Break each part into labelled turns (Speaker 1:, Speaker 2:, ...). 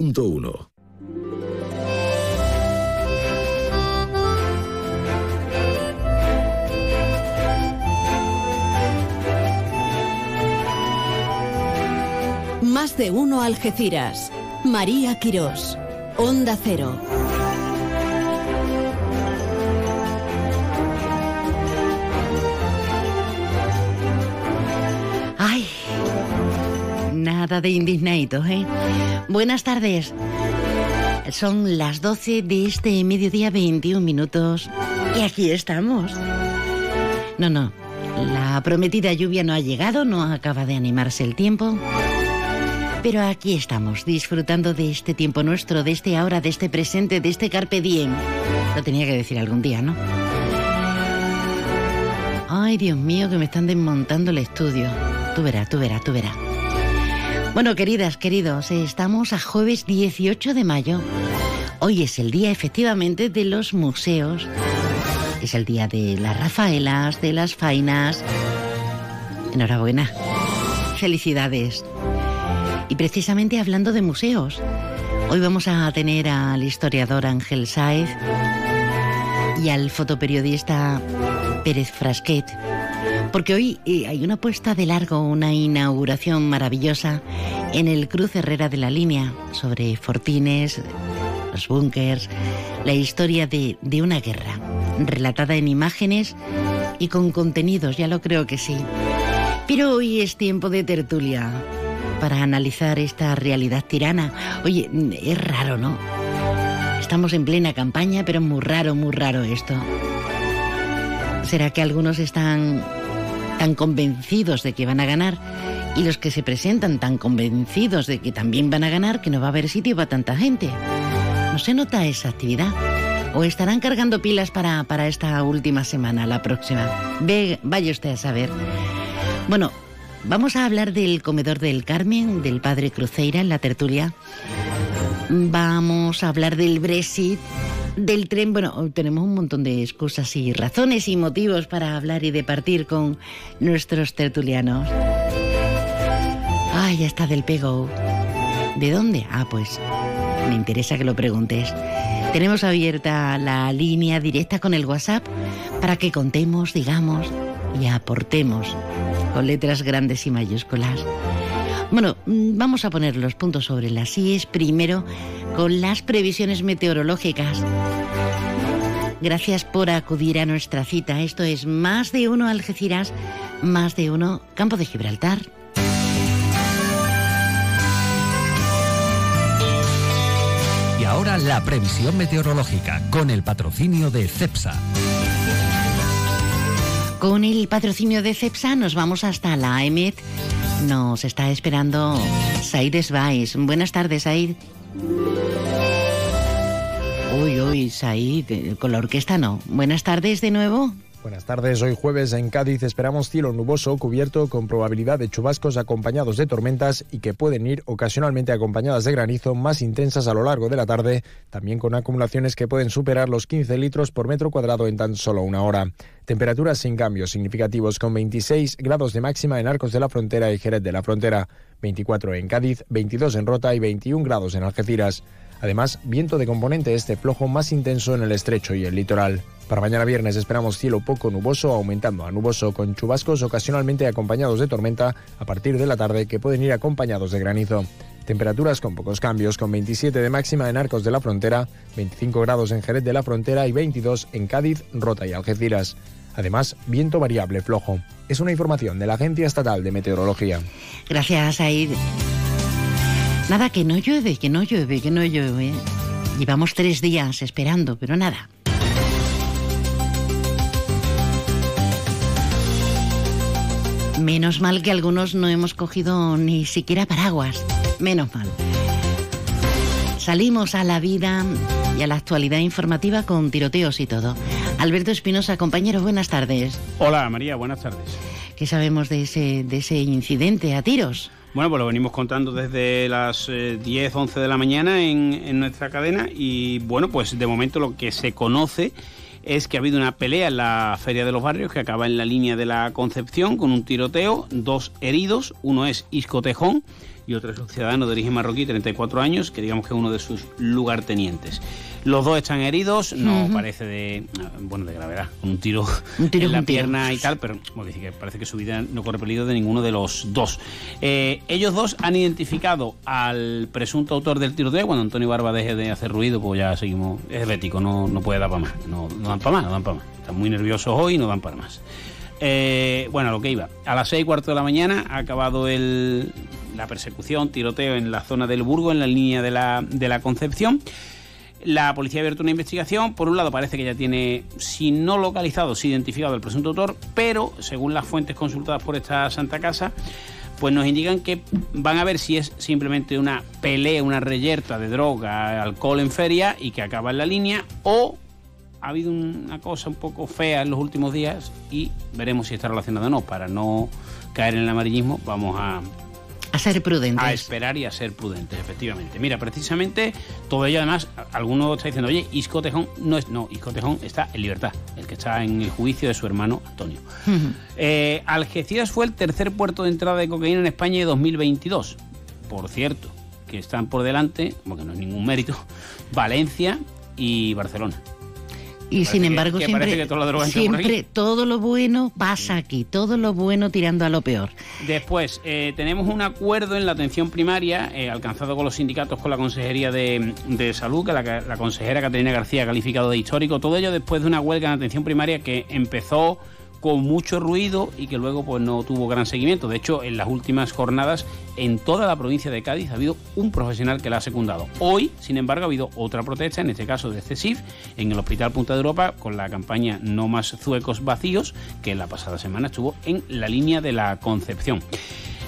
Speaker 1: 100.1
Speaker 2: Más de uno Algeciras. María Quirós. Onda Cero.
Speaker 3: Nada de indignaditos, ¿eh? Buenas tardes. Son las 12 de este mediodía 21 minutos y aquí estamos. No, no, la prometida lluvia no ha llegado, no acaba de animarse el tiempo. Pero aquí estamos, disfrutando de este tiempo nuestro, de este ahora, de este presente, de este carpe diem. Lo tenía que decir algún día, ¿no? Ay, Dios mío, que me están desmontando el estudio. Tú verás, tú verás, tú verás. Bueno, queridas, queridos, estamos a jueves 18 de mayo. Hoy es el día efectivamente de los museos. Es el día de las Rafaelas, de las Fainas. Enhorabuena. Felicidades. Y precisamente hablando de museos, hoy vamos a tener al historiador Ángel Sáez y al fotoperiodista Pérez Frasquet, porque hoy eh, hay una puesta de largo, una inauguración maravillosa en el Cruz Herrera de la Línea sobre fortines, los búnkers, la historia de, de una guerra, relatada en imágenes y con contenidos, ya lo creo que sí. Pero hoy es tiempo de tertulia para analizar esta realidad tirana. Oye, es raro, ¿no? Estamos en plena campaña, pero muy raro, muy raro esto. ¿Será que algunos están tan convencidos de que van a ganar y los que se presentan tan convencidos de que también van a ganar que no va a haber sitio para tanta gente? ¿No se nota esa actividad? ¿O estarán cargando pilas para, para esta última semana, la próxima? Ve, vaya usted a saber. Bueno, vamos a hablar del comedor del Carmen, del padre Cruceira en la tertulia. Vamos a hablar del Brexit, del tren. Bueno, tenemos un montón de excusas y razones y motivos para hablar y departir con nuestros tertulianos. Ay, ya está del pego. ¿De dónde? Ah, pues me interesa que lo preguntes. Tenemos abierta la línea directa con el WhatsApp para que contemos, digamos y aportemos con letras grandes y mayúsculas. Bueno, mm, vamos a poner los puntos sobre las IES primero con las previsiones meteorológicas. Gracias por acudir a nuestra cita. Esto es Más de Uno Algeciras, Más de Uno Campo de Gibraltar.
Speaker 4: Y ahora la previsión meteorológica con el patrocinio de CEPSA.
Speaker 3: Con el patrocinio de CEPSA nos vamos hasta la EMET. Nos está esperando Said Esbais. Buenas tardes, Said. Uy, uy, Said, con la orquesta no. Buenas tardes de nuevo.
Speaker 5: Buenas tardes, hoy jueves en Cádiz esperamos cielo nuboso cubierto con probabilidad de chubascos acompañados de tormentas y que pueden ir ocasionalmente acompañadas de granizo más intensas a lo largo de la tarde, también con acumulaciones que pueden superar los 15 litros por metro cuadrado en tan solo una hora. Temperaturas sin cambios significativos con 26 grados de máxima en Arcos de la Frontera y Jerez de la Frontera, 24 en Cádiz, 22 en Rota y 21 grados en Algeciras. Además, viento de componente este flojo más intenso en el estrecho y el litoral. Para mañana viernes esperamos cielo poco nuboso, aumentando a nuboso con chubascos ocasionalmente acompañados de tormenta a partir de la tarde que pueden ir acompañados de granizo. Temperaturas con pocos cambios, con 27 de máxima en Arcos de la Frontera, 25 grados en Jerez de la Frontera y 22 en Cádiz, Rota y Algeciras. Además, viento variable flojo. Es una información de la Agencia Estatal de Meteorología.
Speaker 3: Gracias, Aid. Nada, que no llueve, que no llueve, que no llueve. Llevamos tres días esperando, pero nada. Menos mal que algunos no hemos cogido ni siquiera paraguas. Menos mal. Salimos a la vida y a la actualidad informativa con tiroteos y todo. Alberto Espinosa, compañero, buenas tardes.
Speaker 6: Hola María, buenas tardes.
Speaker 3: ¿Qué sabemos de ese, de ese incidente a tiros?
Speaker 6: Bueno, pues lo venimos contando desde las eh, 10, 11 de la mañana en, en nuestra cadena y bueno, pues de momento lo que se conoce es que ha habido una pelea en la Feria de los Barrios que acaba en la línea de la Concepción con un tiroteo, dos heridos, uno es Isco Tejón, y otro es un ciudadano de origen marroquí, 34 años, que digamos que es uno de sus lugartenientes. Los dos están heridos, no parece de bueno de gravedad, con un tiro, en la pierna y tal, pero que parece que su vida no corre peligro de ninguno de los dos. Eh, ellos dos han identificado al presunto autor del tiroteo. Cuando Antonio Barba deje de hacer ruido, pues ya seguimos. Es bético, no, no puede dar para más. No, no dan para más, no dan para más. Están muy nerviosos hoy y no dan para más. Eh, bueno, a lo que iba. A las seis y cuarto de la mañana ha acabado el, la persecución, tiroteo en la zona del Burgo, en la línea de la, de la Concepción. La policía ha abierto una investigación. Por un lado, parece que ya tiene, si no localizado, si identificado el presunto autor, pero según las fuentes consultadas por esta Santa Casa, pues nos indican que van a ver si es simplemente una pelea, una reyerta de droga, alcohol en feria y que acaba en la línea, o ha habido una cosa un poco fea en los últimos días y veremos si está relacionado o no. Para no caer en el amarillismo, vamos a,
Speaker 3: a ser prudentes.
Speaker 6: A esperar y a ser prudentes, efectivamente. Mira, precisamente todo ello, además, alguno está diciendo, oye, Isco Tejón no es. No, Isco Tejón está en libertad, el que está en el juicio de su hermano Antonio. Eh, Algeciras fue el tercer puerto de entrada de cocaína en España de 2022. Por cierto, que están por delante, como que no es ningún mérito, Valencia y Barcelona.
Speaker 3: Y sin embargo, siempre, todo lo bueno pasa aquí, todo lo bueno tirando a lo peor.
Speaker 6: Después, eh, tenemos un acuerdo en la atención primaria eh, alcanzado con los sindicatos, con la Consejería de, Salud, que la, la consejera Caterina García ha calificado de histórico. Todo ello después de una huelga en atención primaria que empezó con mucho ruido y que luego pues no tuvo gran seguimiento. De hecho, en las últimas jornadas en toda la provincia de Cádiz ha habido un profesional que la ha secundado. Hoy, sin embargo, ha habido otra protesta, en este caso de CESIF, en el Hospital Punta de Europa, con la campaña No más zuecos vacíos, que la pasada semana estuvo en la línea de la Concepción.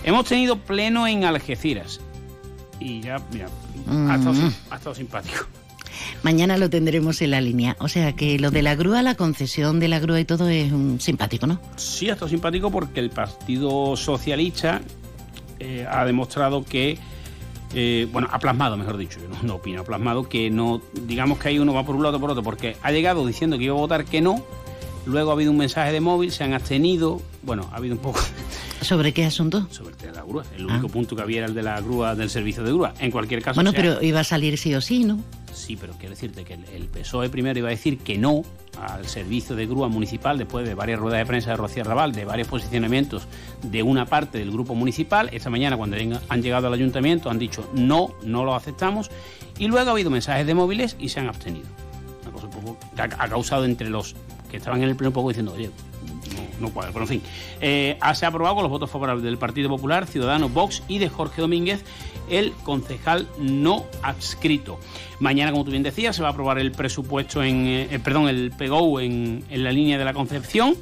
Speaker 6: Hemos tenido pleno en Algeciras y ya, mira, ha estado simpático.
Speaker 3: Mañana lo tendremos en la línea. O sea que lo de la grúa, la concesión de la grúa y todo es simpático, ¿no?
Speaker 6: Sí, ha estado simpático porque el Partido Socialista eh, ha demostrado que eh, bueno, ha plasmado, mejor dicho, yo no, opino, ha plasmado que no, digamos que ahí uno va por un lado o por otro, porque ha llegado diciendo que iba a votar que no, luego ha habido un mensaje de móvil, se han abstenido, bueno, ha habido un poco...
Speaker 3: ¿Sobre qué asunto?
Speaker 6: Sobre el de la grúa, el único ah. punto que había era el de la grúa, del servicio de grúa. En cualquier caso...
Speaker 3: Bueno, pero iba a salir sí o sí, ¿no?
Speaker 6: Sí, pero quiero decirte que el PSOE primero iba a decir que no al servicio de grúa municipal después de varias ruedas de prensa de Rocío Raval, de varios posicionamientos de una parte del grupo municipal. Esta mañana, cuando han llegado al ayuntamiento, han dicho no, no lo aceptamos. Y luego ha habido mensajes de móviles y se han abstenido. Una cosa un poco que ha causado entre los que estaban en el pleno un poco diciendo, oye, no, no cuadra. Pero en fin, eh, se ha aprobado con los votos favorables del Partido Popular, Ciudadanos, Vox y de Jorge Domínguez el concejal no adscrito. Mañana, como tú bien decías, se va a aprobar el presupuesto en, eh, perdón, el PGO en, en, la línea de la Concepción.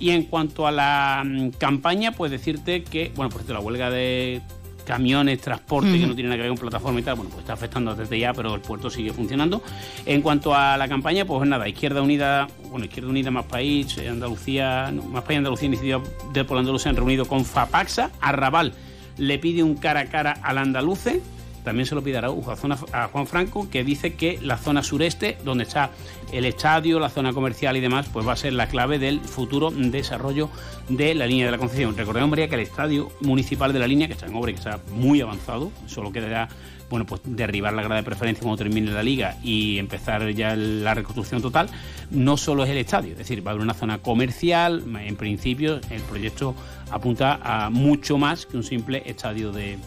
Speaker 6: Y en cuanto a la mm, campaña, pues decirte que, bueno, por cierto, la huelga de camiones, transporte, que no tienen nada que ver con plataforma y tal, bueno, pues está afectando desde ya, pero el puerto sigue funcionando. En cuanto a la campaña, pues nada, Izquierda Unida, bueno, Izquierda Unida Más País, Andalucía, Más País Andalucía, Iniciativa del Pueblo Andaluz se han reunido con FAPAXA, Arrabal le pide un cara a cara al andaluce, también se lo pide a, Juan Franco, que dice que la zona sureste, donde está el estadio, la zona comercial y demás, pues va a ser la clave del futuro desarrollo de la línea de la concesión. Recordemos, María, que el estadio municipal de la línea, que está en obra que está muy avanzado, solo quedará bueno, pues derribar la grada de preferencia cuando termine la liga y empezar ya la reconstrucción total, no solo es el estadio, es decir, va a haber una zona comercial, en principio el proyecto apunta a mucho más que un simple estadio de,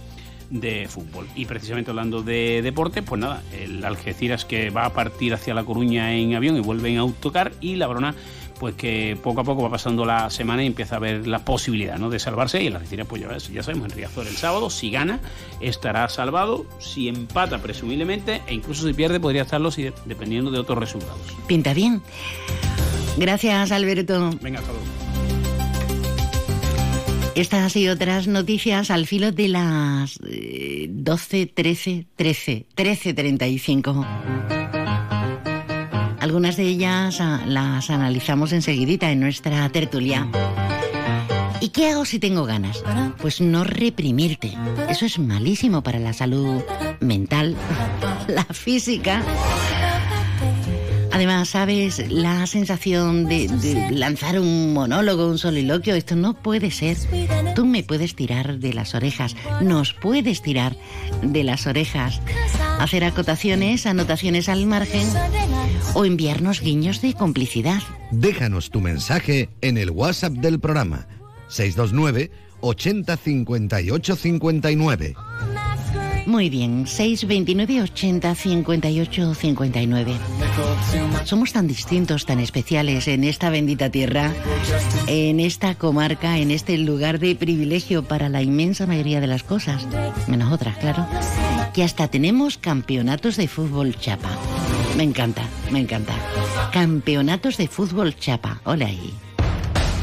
Speaker 6: de fútbol. Y precisamente hablando de deporte, pues nada, el Algeciras que va a partir hacia La Coruña en avión y vuelve en autocar y la Brona pues que poco a poco va pasando la semana y empieza a ver la posibilidad ¿no? de salvarse y el Algeciras pues ya, ya sabemos, en Riazor el sábado, si gana estará salvado, si empata presumiblemente e incluso si pierde podría estarlo si, dependiendo de otros resultados.
Speaker 3: Pinta bien. Gracias Alberto.
Speaker 6: Venga, saludos.
Speaker 3: Estas y otras noticias al filo de las 12, 13, 13, 13.35. Algunas de ellas ah, las analizamos enseguidita en nuestra tertulia. ¿Y qué hago si tengo ganas? Pues no reprimirte. Eso es malísimo para la salud mental, la física Además, ¿sabes? La sensación de, lanzar un monólogo, un soliloquio, esto no puede ser. Tú me puedes tirar de las orejas, nos puedes tirar de las orejas, hacer acotaciones, anotaciones al margen o enviarnos guiños de complicidad.
Speaker 7: Déjanos tu mensaje en el WhatsApp del programa 629 80 58 59.
Speaker 3: Muy bien, 629 80 58 59. Somos tan distintos, tan especiales en esta bendita tierra, en esta comarca, en este lugar de privilegio para la inmensa mayoría de las cosas, menos otras, claro, que hasta tenemos campeonatos de fútbol chapa. Me encanta, me encanta. Campeonatos de fútbol chapa. Hola ahí.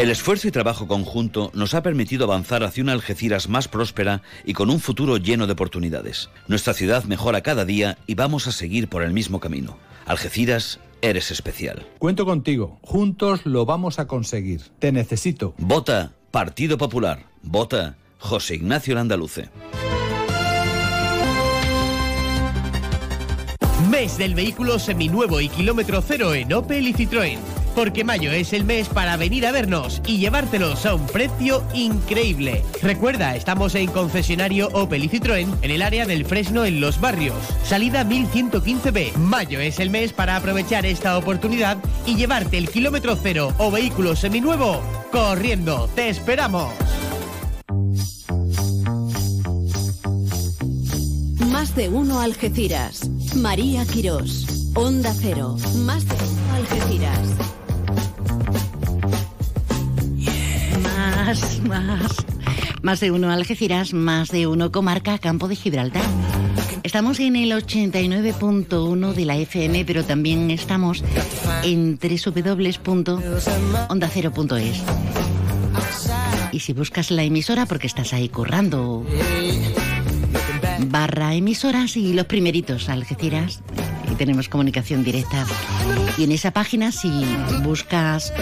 Speaker 8: El esfuerzo y trabajo conjunto nos ha permitido avanzar hacia una Algeciras más próspera y con un futuro lleno de oportunidades. Nuestra ciudad mejora cada día y vamos a seguir por el mismo camino. Algeciras, eres especial.
Speaker 9: Cuento contigo. Juntos lo vamos a conseguir. Te necesito.
Speaker 8: Vota Partido Popular. Vota José Ignacio Landaluce.
Speaker 10: Mes del vehículo seminuevo y kilómetro cero en Opel y Citroën. Porque mayo es el mes para venir a vernos y llevártelos a un precio increíble. Recuerda, estamos en concesionario Opel y Citroën en el área del Fresno en Los Barrios. Salida 1115B. Mayo es el mes para aprovechar esta oportunidad y llevarte el kilómetro cero o vehículo seminuevo corriendo. ¡Te esperamos!
Speaker 11: Más de uno Algeciras. María Quirós. Onda Cero. Más de uno Algeciras.
Speaker 3: Más, más. De uno Algeciras, más de uno Comarca, Campo de Gibraltar. Estamos en el 89.1 de la FM, pero también estamos en www.ondacero.es. Y si buscas la emisora, porque estás ahí currando, barra emisoras y los primeritos Algeciras, y tenemos comunicación directa. Y en esa página, si buscas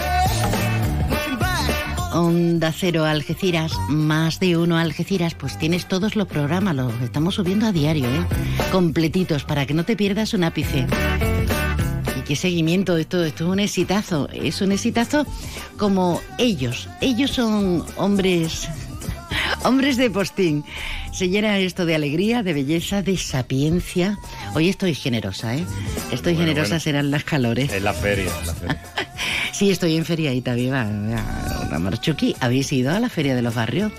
Speaker 3: Onda Cero Algeciras, más de uno Algeciras, pues tienes todos los programas, los estamos subiendo a diario, ¿eh? completitos, para que no te pierdas un ápice. Y qué seguimiento, esto, esto es un exitazo, es un exitazo como ellos, ellos son hombres, hombres de postín. Se llena esto de alegría, de belleza, de sapiencia. Hoy estoy generosa, ¿eh? Estoy
Speaker 12: Bueno,
Speaker 3: generosa,
Speaker 12: bueno.
Speaker 3: serán las calores.
Speaker 12: Es la feria, la feria.
Speaker 3: Sí, estoy en feriadita viva. Una marchuki. ¿Habéis ido a la feria de los barrios?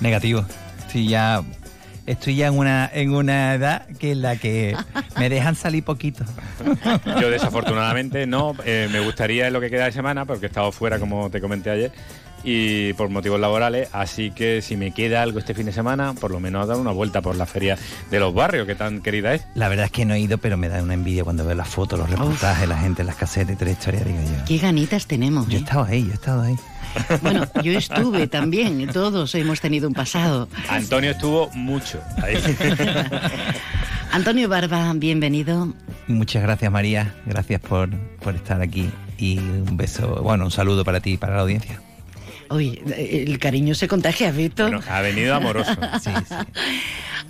Speaker 13: Negativo. Sí, ya estoy ya en una en una edad que en la que me dejan salir poquito.
Speaker 12: Yo desafortunadamente no, eh, me gustaría en lo que queda de semana, porque he estado fuera, como te comenté ayer, y por motivos laborales, así que si me queda algo este fin de semana, por lo menos a dar una vuelta por la feria de los barrios, que tan querida es.
Speaker 13: La verdad es que no he ido, pero me da una envidia cuando veo las fotos, los reportajes, la gente, las casetas y toda la historia, digo yo.
Speaker 3: Qué ganitas tenemos.
Speaker 13: Yo he
Speaker 3: ¿eh?
Speaker 13: estado ahí, yo he estado ahí.
Speaker 3: Bueno, yo estuve también. Todos hemos tenido un pasado.
Speaker 12: Antonio estuvo mucho ahí.
Speaker 3: Antonio Barba, bienvenido.
Speaker 13: Muchas gracias María, gracias por, por estar aquí y un beso, bueno, un saludo para ti y para la audiencia.
Speaker 3: Uy, el cariño se contagia, ¿has visto?
Speaker 12: Bueno, ha venido amoroso.
Speaker 13: Sí, sí.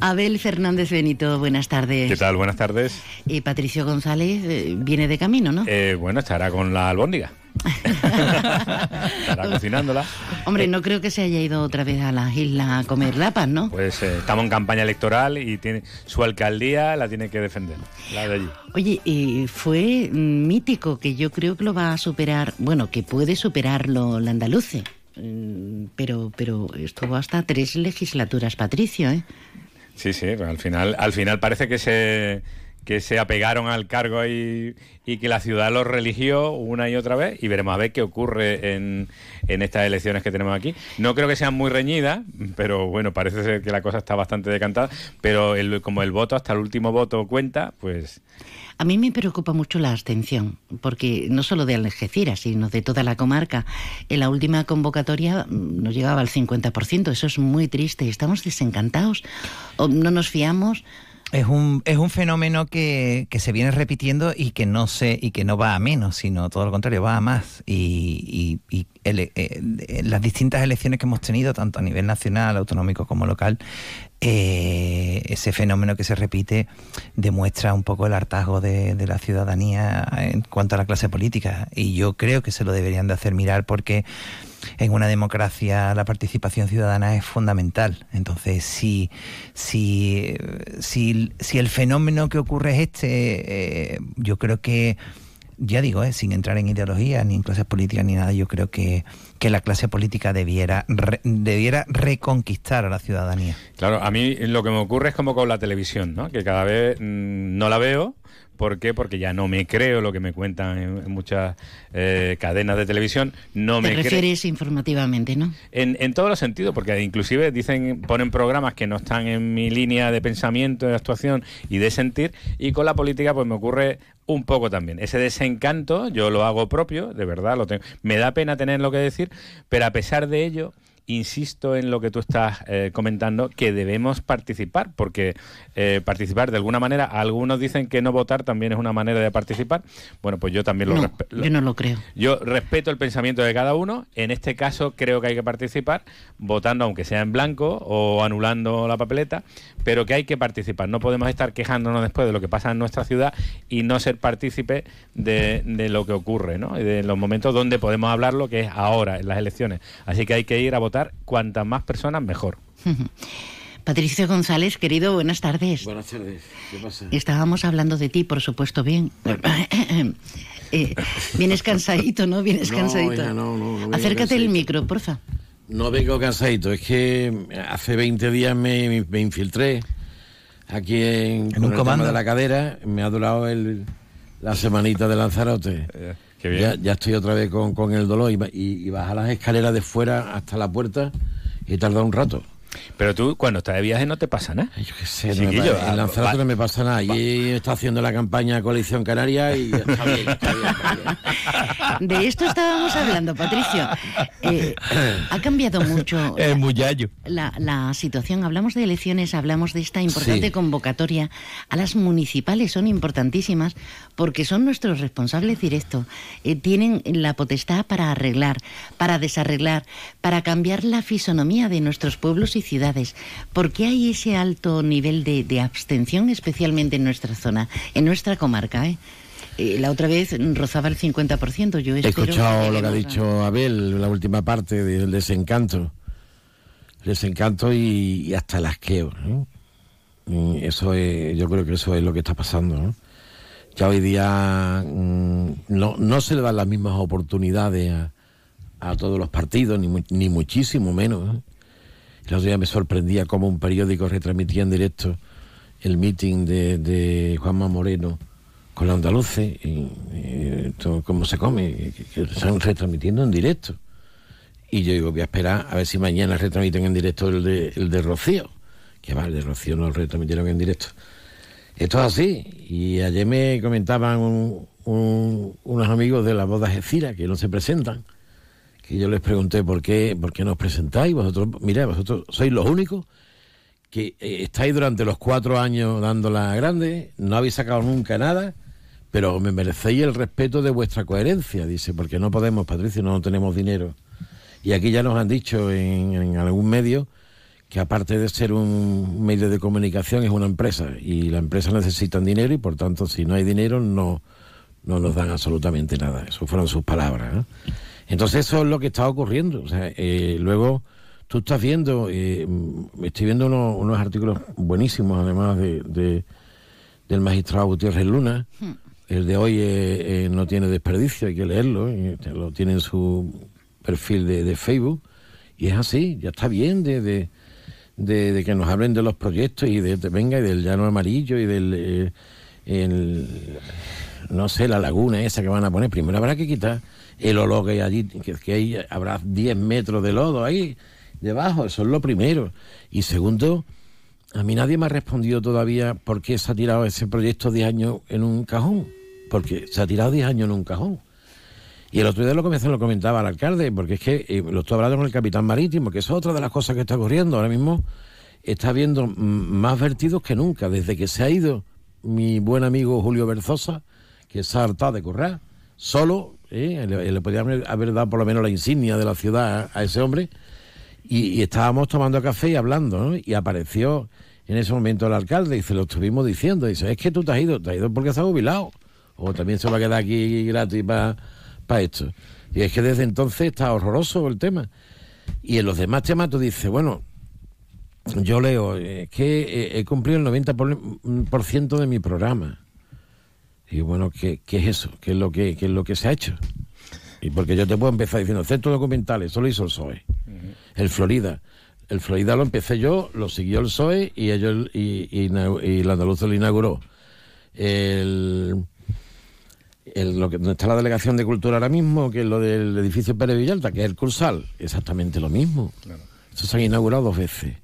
Speaker 3: Abel Fernández Benito, buenas tardes.
Speaker 12: ¿Qué tal? Buenas tardes.
Speaker 3: Y Patricio González eh, viene de camino, ¿no?
Speaker 12: Eh, bueno, estará con la albóndiga. estará cocinándola.
Speaker 3: Hombre, no creo que se haya ido otra vez a las islas a comer lapas, ¿no?
Speaker 12: Pues eh, estamos en campaña electoral y tiene su alcaldía la tiene que defender, la de allí.
Speaker 3: Oye, y fue mm, mítico que yo creo que lo va a superar, bueno, que puede superarlo la andaluce. Mm, Pero, pero estuvo hasta tres legislaturas, Patricio, ¿eh?
Speaker 12: Sí, sí, pero al final, al final parece que se que se apegaron al cargo y, y que la ciudad los religió una y otra vez y veremos a ver qué ocurre en, en estas elecciones que tenemos aquí. No creo que sean muy reñidas, pero bueno, parece ser que la cosa está bastante decantada, pero el, como el voto, hasta el último voto cuenta, pues...
Speaker 3: A mí me preocupa mucho la abstención, porque no solo de Algeciras, sino de toda la comarca. En la última convocatoria mm, nos llegaba al 50%, eso es muy triste. Estamos desencantados, o no nos fiamos.
Speaker 13: Es un, es un fenómeno que, que, se viene repitiendo y que no se, y que no va a menos, sino todo lo contrario, va a más. Y, y, y eh, las distintas elecciones que hemos tenido, tanto a nivel nacional, autonómico como local, eh, ese fenómeno que se repite demuestra un poco el hartazgo de, la ciudadanía en cuanto a la clase política. Y yo creo que se lo deberían de hacer mirar porque en una democracia la participación ciudadana es fundamental. Entonces, si, si, si, si el fenómeno que ocurre es este, eh, yo creo que ya digo, eh, sin entrar en ideología ni en clases políticas ni nada, yo creo que, que la clase política debiera, re, debiera reconquistar a la ciudadanía.
Speaker 12: Claro, a mí lo que me ocurre es como con la televisión, ¿no? que cada vez mmm, no la veo. ¿Por qué? Porque ya no me creo lo que me cuentan en, en muchas eh, cadenas de televisión. No
Speaker 3: Te
Speaker 12: me
Speaker 3: refieres cre... informativamente, ¿no?
Speaker 12: En, en todos los sentidos, porque inclusive dicen, ponen programas que no están en mi línea de pensamiento, de actuación y de sentir, y con la política pues me ocurre un poco también. Ese desencanto yo lo hago propio, de verdad, lo tengo. Me da pena tener lo que decir, pero a pesar de ello, insisto en lo que tú estás eh, comentando, que debemos participar, porque eh, participar de alguna manera, algunos dicen que no votar también es una manera de participar. Bueno, pues yo también lo
Speaker 3: no,
Speaker 12: respeto.
Speaker 3: Yo no lo creo.
Speaker 12: Yo respeto el pensamiento de cada uno. En este caso creo que hay que participar votando, aunque sea en blanco o anulando la papeleta, pero que hay que participar. No podemos estar quejándonos después de lo que pasa en nuestra ciudad y no ser partícipe de, de lo que ocurre, ¿no? Y de los momentos donde podemos hablar lo que es ahora, en las elecciones. Así que hay que ir a votar cuantas más personas mejor.
Speaker 3: Patricio González, querido, buenas tardes.
Speaker 14: Buenas tardes. ¿Qué pasa?
Speaker 3: Estábamos hablando de ti, por supuesto, bien. eh, vienes cansadito, ¿no? Vienes
Speaker 14: no,
Speaker 3: cansadito.
Speaker 14: Ya, no, no, no
Speaker 3: Acércate el micro, porfa.
Speaker 14: No vengo cansadito, es que hace 20 días me, me infiltré aquí en,
Speaker 13: ¿En un
Speaker 14: el
Speaker 13: comando
Speaker 14: de la cadera, me ha durado el, la semanita de Lanzarote. Ya, ya, estoy otra vez con, con el dolor y, y, y bajar las escaleras de fuera hasta la puerta y tarda un rato.
Speaker 12: Pero tú, cuando estás de viaje, no te pasa nada.
Speaker 14: Yo qué sé, no me pasa, en Lanzarote no me pasa nada. Y está haciendo la campaña Coalición Canaria y está bien, está bien, está
Speaker 3: bien. De esto estábamos hablando, Patricio. Eh, ha cambiado mucho
Speaker 13: es muy yayo.
Speaker 3: La, la, situación. Hablamos de elecciones, hablamos de esta importante sí. convocatoria a las municipales. Son importantísimas porque son nuestros responsables directos. Eh, tienen la potestad para arreglar, para desarreglar, para cambiar la fisonomía de nuestros pueblos y ciudades. ¿Por qué hay ese alto nivel de, de abstención, especialmente en nuestra zona, en nuestra comarca? ¿eh? Eh, la otra vez rozaba el 50%. Yo
Speaker 14: He escuchado lo que ha dicho Abel, la última parte del desencanto. El desencanto y, y, hasta el asqueo. eso es, yo creo que eso es lo que está pasando. ¿no? Ya hoy día mmm, no, no se le dan las mismas oportunidades a, a todos los partidos, ni, ni muchísimo menos. El otro día me sorprendía cómo un periódico retransmitía en directo el meeting de, Juanma Moreno con los andaluces, y, cómo se come, que, que están retransmitiendo en directo. Y yo digo, voy a esperar a ver si mañana retransmiten en directo el de, el de Rocío. Que va, el de Rocío no lo retransmitieron en directo. Esto es así. Y ayer me comentaban un, un, unos amigos de la boda Gecira que no se presentan que yo les pregunté por qué, por qué no os presentáis. Vosotros, mira, vosotros sois los únicos que eh, estáis durante los cuatro años dándola grande, no habéis sacado nunca nada, pero me merecéis el respeto de vuestra coherencia, dice, porque no podemos, Patricio, no tenemos dinero. Y aquí ya nos han dicho en, en algún medio que aparte de ser un medio de comunicación es una empresa y la empresa necesita dinero y por tanto si no hay dinero no, no nos dan absolutamente nada. Eso fueron sus palabras. Entonces eso es lo que está ocurriendo. O sea, eh, luego tú estás viendo, eh, estoy viendo unos, unos, artículos buenísimos, además de, de, del magistrado Gutiérrez Luna. Hmm. El de hoy eh, no tiene desperdicio, hay que leerlo, lo tiene en su perfil de, de, Facebook. Y es así, ya está bien de, de, de, que nos hablen de los proyectos y de, venga y del llano amarillo y del el, no sé, la laguna esa que van a poner. Primero habrá que quitar el olor que hay allí, que, hay, habrá 10 metros de lodo ahí debajo, eso es lo primero. Y segundo, a mí nadie me ha respondido todavía por qué se ha tirado ese proyecto 10 años en un cajón, porque se ha tirado 10 años en un cajón. Y el otro día lo, comencé, lo comentaba el alcalde, porque es que eh, lo estoy hablando con el capitán marítimo, que es otra de las cosas que está ocurriendo. Ahora mismo está habiendo más vertidos que nunca, desde que se ha ido mi buen amigo Julio Berzosa, que se ha hartado de correr, solo, ¿eh? le, le podía haber, dado por lo menos la insignia de la ciudad a, ese hombre, y, estábamos tomando café y hablando, ¿no? Y apareció en ese momento el alcalde y se lo estuvimos diciendo, dice, es que tú te has ido, te has ido porque se ha jubilado, o también se va a quedar aquí gratis para esto. Y es que desde entonces está horroroso el tema. Y en los demás temas tú dices, bueno, yo leo, es que he, he cumplido el 90% por ciento de mi programa. Y bueno, ¿qué, qué es eso? ¿Qué es, lo que, ¿Qué es lo que se ha hecho? Y porque yo te puedo empezar diciendo, centros documentales, eso lo hizo el PSOE. El Florida. El Florida lo empecé yo, lo siguió el PSOE y, ellos, y, y, y el andaluz lo inauguró. El, el, lo que, donde está la delegación de cultura ahora mismo, que es lo del edificio Pérez Villalta, que es el Cursal, exactamente lo mismo. Eso se ha inaugurado dos veces.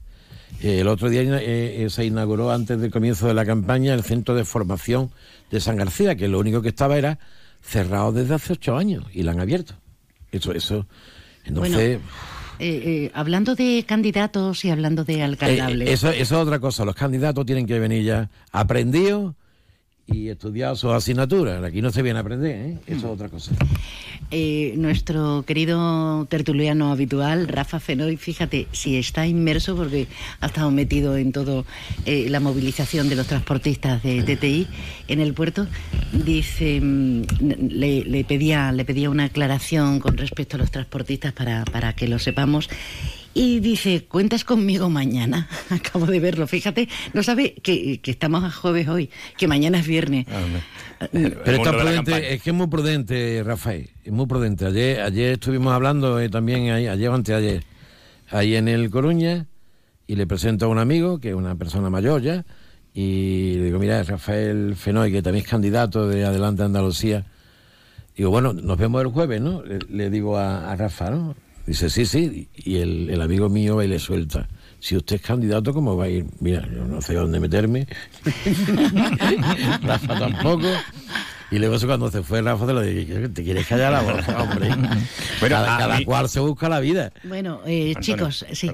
Speaker 14: Eh, el otro día eh, eh, se inauguró antes del comienzo de la campaña el centro de formación de San García, que lo único que estaba era cerrado desde hace ocho años y lo han abierto. Eso, eso. Entonces.
Speaker 3: Bueno, eh, eh, hablando de candidatos y hablando de alcaldables.
Speaker 14: Eh, eso, eso es otra cosa. Los candidatos tienen que venir ya aprendidos y estudiar sus asignaturas. Aquí no se viene a aprender, eso es otra cosa.
Speaker 3: Eh, nuestro querido tertuliano habitual, Rafa Fenoy, fíjate, si está inmerso porque ha estado metido en todo eh, la movilización de los transportistas de TTI en el puerto, dice, mm, le, le pedía, le pedía una aclaración con respecto a los transportistas para, para que lo sepamos. Y dice, cuentas conmigo mañana. Acabo de verlo, fíjate, no sabe que, que estamos a jueves hoy, que mañana es viernes.
Speaker 14: Pero está prudente, es que es muy prudente, Rafael, es muy prudente. Ayer, ayer estuvimos hablando eh, también, ahí, ayer o anteayer, ahí en el Coruña, y le presento a un amigo, que es una persona mayor ya, y le digo, mira, Rafael Fenoy, que también es candidato de Adelante Andalucía. Digo, bueno, nos vemos el jueves, ¿no? Le, le digo a, a Rafa, ¿no? Dice, sí, sí, y el, el amigo mío va y le suelta. Si usted es candidato, ¿cómo va a ir? Mira, yo no sé dónde meterme. Rafa tampoco. Y luego eso cuando se fue Rafa te lo dije, te quieres callar la boca, hombre.
Speaker 13: Bueno,
Speaker 14: cada cada
Speaker 13: mí-
Speaker 14: cual se busca la vida.
Speaker 3: Bueno, eh, chicos, sí.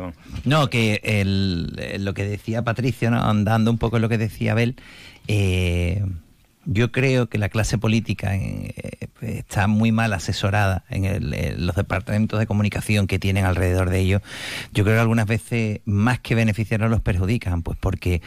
Speaker 13: No, que el, eh, lo que decía Patricio, ¿no? andando un poco en lo que decía Abel, eh, yo creo que la clase política eh, está muy mal asesorada en, el- en los departamentos de comunicación que tienen alrededor de ellos. Yo creo que algunas veces más que beneficiarlos los perjudican, pues porque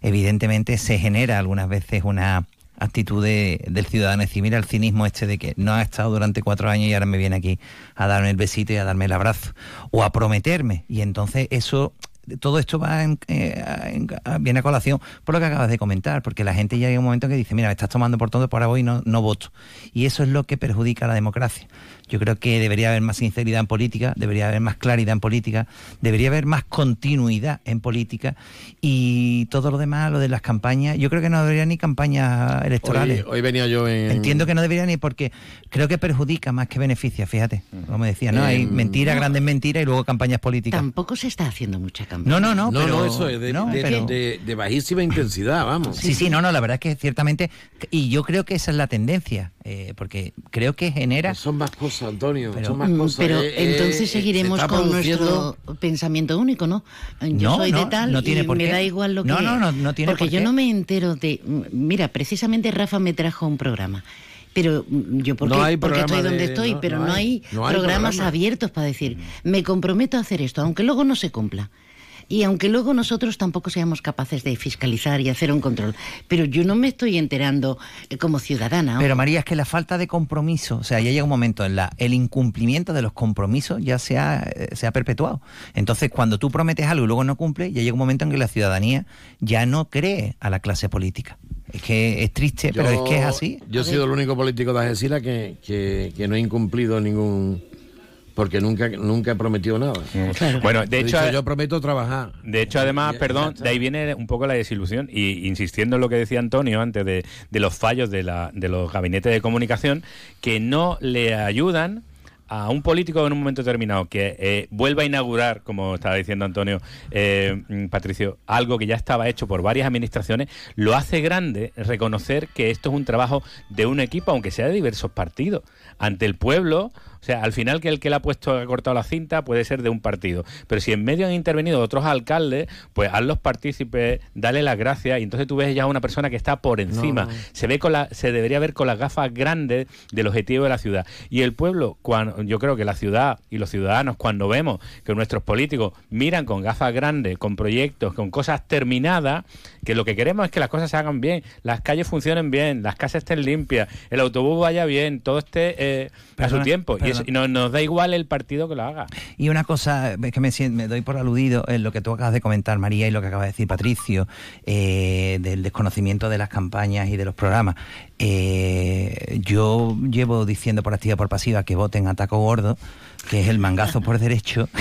Speaker 13: evidentemente se genera algunas veces una actitud de- del ciudadano, es decir, mira el cinismo este de que no ha estado durante cuatro años y ahora me viene aquí a darme el besito y a darme el abrazo, o a prometerme, y entonces eso todo esto va en- eh, en- a- viene a colación por lo que acabas de comentar, porque la gente ya llega un momento que dice, mira, me estás tomando por todo, por ahora voy y no, no voto. Y eso es lo que perjudica a la democracia. Yo creo que debería haber más sinceridad en política, debería haber más claridad en política, debería haber más continuidad en política y todo lo demás, lo de las campañas, yo creo que no debería ni campañas electorales.
Speaker 14: Hoy, hoy venía yo en...
Speaker 13: Entiendo que no debería ni porque creo que perjudica más que beneficia, fíjate. Como decía, ¿no? Hay
Speaker 14: Em,
Speaker 13: mentiras,
Speaker 3: no.
Speaker 13: grandes mentiras y luego campañas políticas.
Speaker 3: Tampoco se está haciendo mucha campaña.
Speaker 13: No, no, no,
Speaker 14: No,
Speaker 13: pero-
Speaker 14: no, eso es de,
Speaker 13: no,
Speaker 14: de-
Speaker 13: pero-
Speaker 14: de- de bajísima intensidad, vamos.
Speaker 13: Sí, sí, no, no, la verdad es que ciertamente, y yo creo que esa es la tendencia, eh, porque creo que genera...
Speaker 14: Son más cosas, Antonio,
Speaker 13: Pero-
Speaker 14: son más
Speaker 3: Mm,
Speaker 14: cosas.
Speaker 3: Pero
Speaker 14: Eh, eh,
Speaker 3: entonces
Speaker 14: eh,
Speaker 3: seguiremos
Speaker 14: se
Speaker 3: con
Speaker 14: produciendo-
Speaker 3: nuestro pensamiento único, ¿no? Yo
Speaker 13: No,
Speaker 3: soy de
Speaker 13: no,
Speaker 3: tal
Speaker 13: no tiene
Speaker 3: y
Speaker 13: por
Speaker 3: me
Speaker 13: qué.
Speaker 3: da igual lo que...
Speaker 13: No, no, no, no tiene
Speaker 3: Porque
Speaker 13: por
Speaker 3: yo
Speaker 13: qué.
Speaker 3: no me entero de... Mira, precisamente Rafa me trajo un programa. Pero mm, yo porque,
Speaker 14: No hay
Speaker 3: porque estoy donde
Speaker 14: de-
Speaker 3: estoy,
Speaker 14: no-
Speaker 3: pero
Speaker 14: no
Speaker 3: no,
Speaker 14: hay-
Speaker 3: hay,
Speaker 14: no hay
Speaker 3: programas
Speaker 14: programa.
Speaker 3: abiertos para decir, me comprometo a hacer esto, aunque luego no se cumpla. Y aunque luego nosotros tampoco seamos capaces de fiscalizar y hacer un control. Pero yo no me estoy enterando eh, como ciudadana.
Speaker 13: Pero María, es que la falta de compromiso, o sea, ya llega un momento en la el incumplimiento de los compromisos ya se ha, eh, se ha perpetuado. Entonces, cuando tú prometes algo y luego no cumple, ya llega un momento en que la ciudadanía ya no cree a la clase política. Es que es triste, pero es que es así.
Speaker 14: Yo he sido el único político de Algeciras que, que, que no he incumplido ningún porque nunca nunca he prometido nada.
Speaker 12: Bueno, de
Speaker 14: He
Speaker 12: hecho,
Speaker 14: dicho, yo prometo trabajar.
Speaker 12: De hecho, además, perdón, de ahí viene un poco la desilusión. Y insistiendo en lo que decía Antonio antes de, de los fallos de, la, de los gabinetes de comunicación, que no le ayudan a un político en un momento determinado que eh, vuelva a inaugurar, como estaba diciendo Antonio, eh, mm, Patricio, algo que ya estaba hecho por varias administraciones, lo hace grande reconocer que esto es un trabajo de un equipo, aunque sea de diversos partidos, ante el pueblo. O sea, al final que el que le ha puesto, ha cortado la cinta puede ser de un partido. Pero si en medio han intervenido otros alcaldes, pues hazlos partícipes, dale las gracias y entonces tú ves ya a una persona que está por encima.
Speaker 14: No.
Speaker 12: Se ve con la, se debería ver con las gafas grandes del objetivo de la ciudad. Y el pueblo, cuando, yo creo que la ciudad y los ciudadanos, cuando vemos que nuestros políticos miran con gafas grandes, con proyectos, con cosas terminadas, que lo que queremos es que las cosas se hagan bien, las calles funcionen bien, las casas estén limpias, el autobús vaya bien, todo esté eh, a su tiempo.
Speaker 13: Perdona.
Speaker 12: No- nos da igual el partido que lo haga.
Speaker 13: Y una cosa, es que me, me doy por aludido en lo que tú acabas de comentar, María, y lo que acaba de decir Patricio, eh, del desconocimiento de las campañas y de los programas. Eh, yo llevo diciendo por activa y por pasiva que voten a Taco Gordo, que es el mangazo por derecho.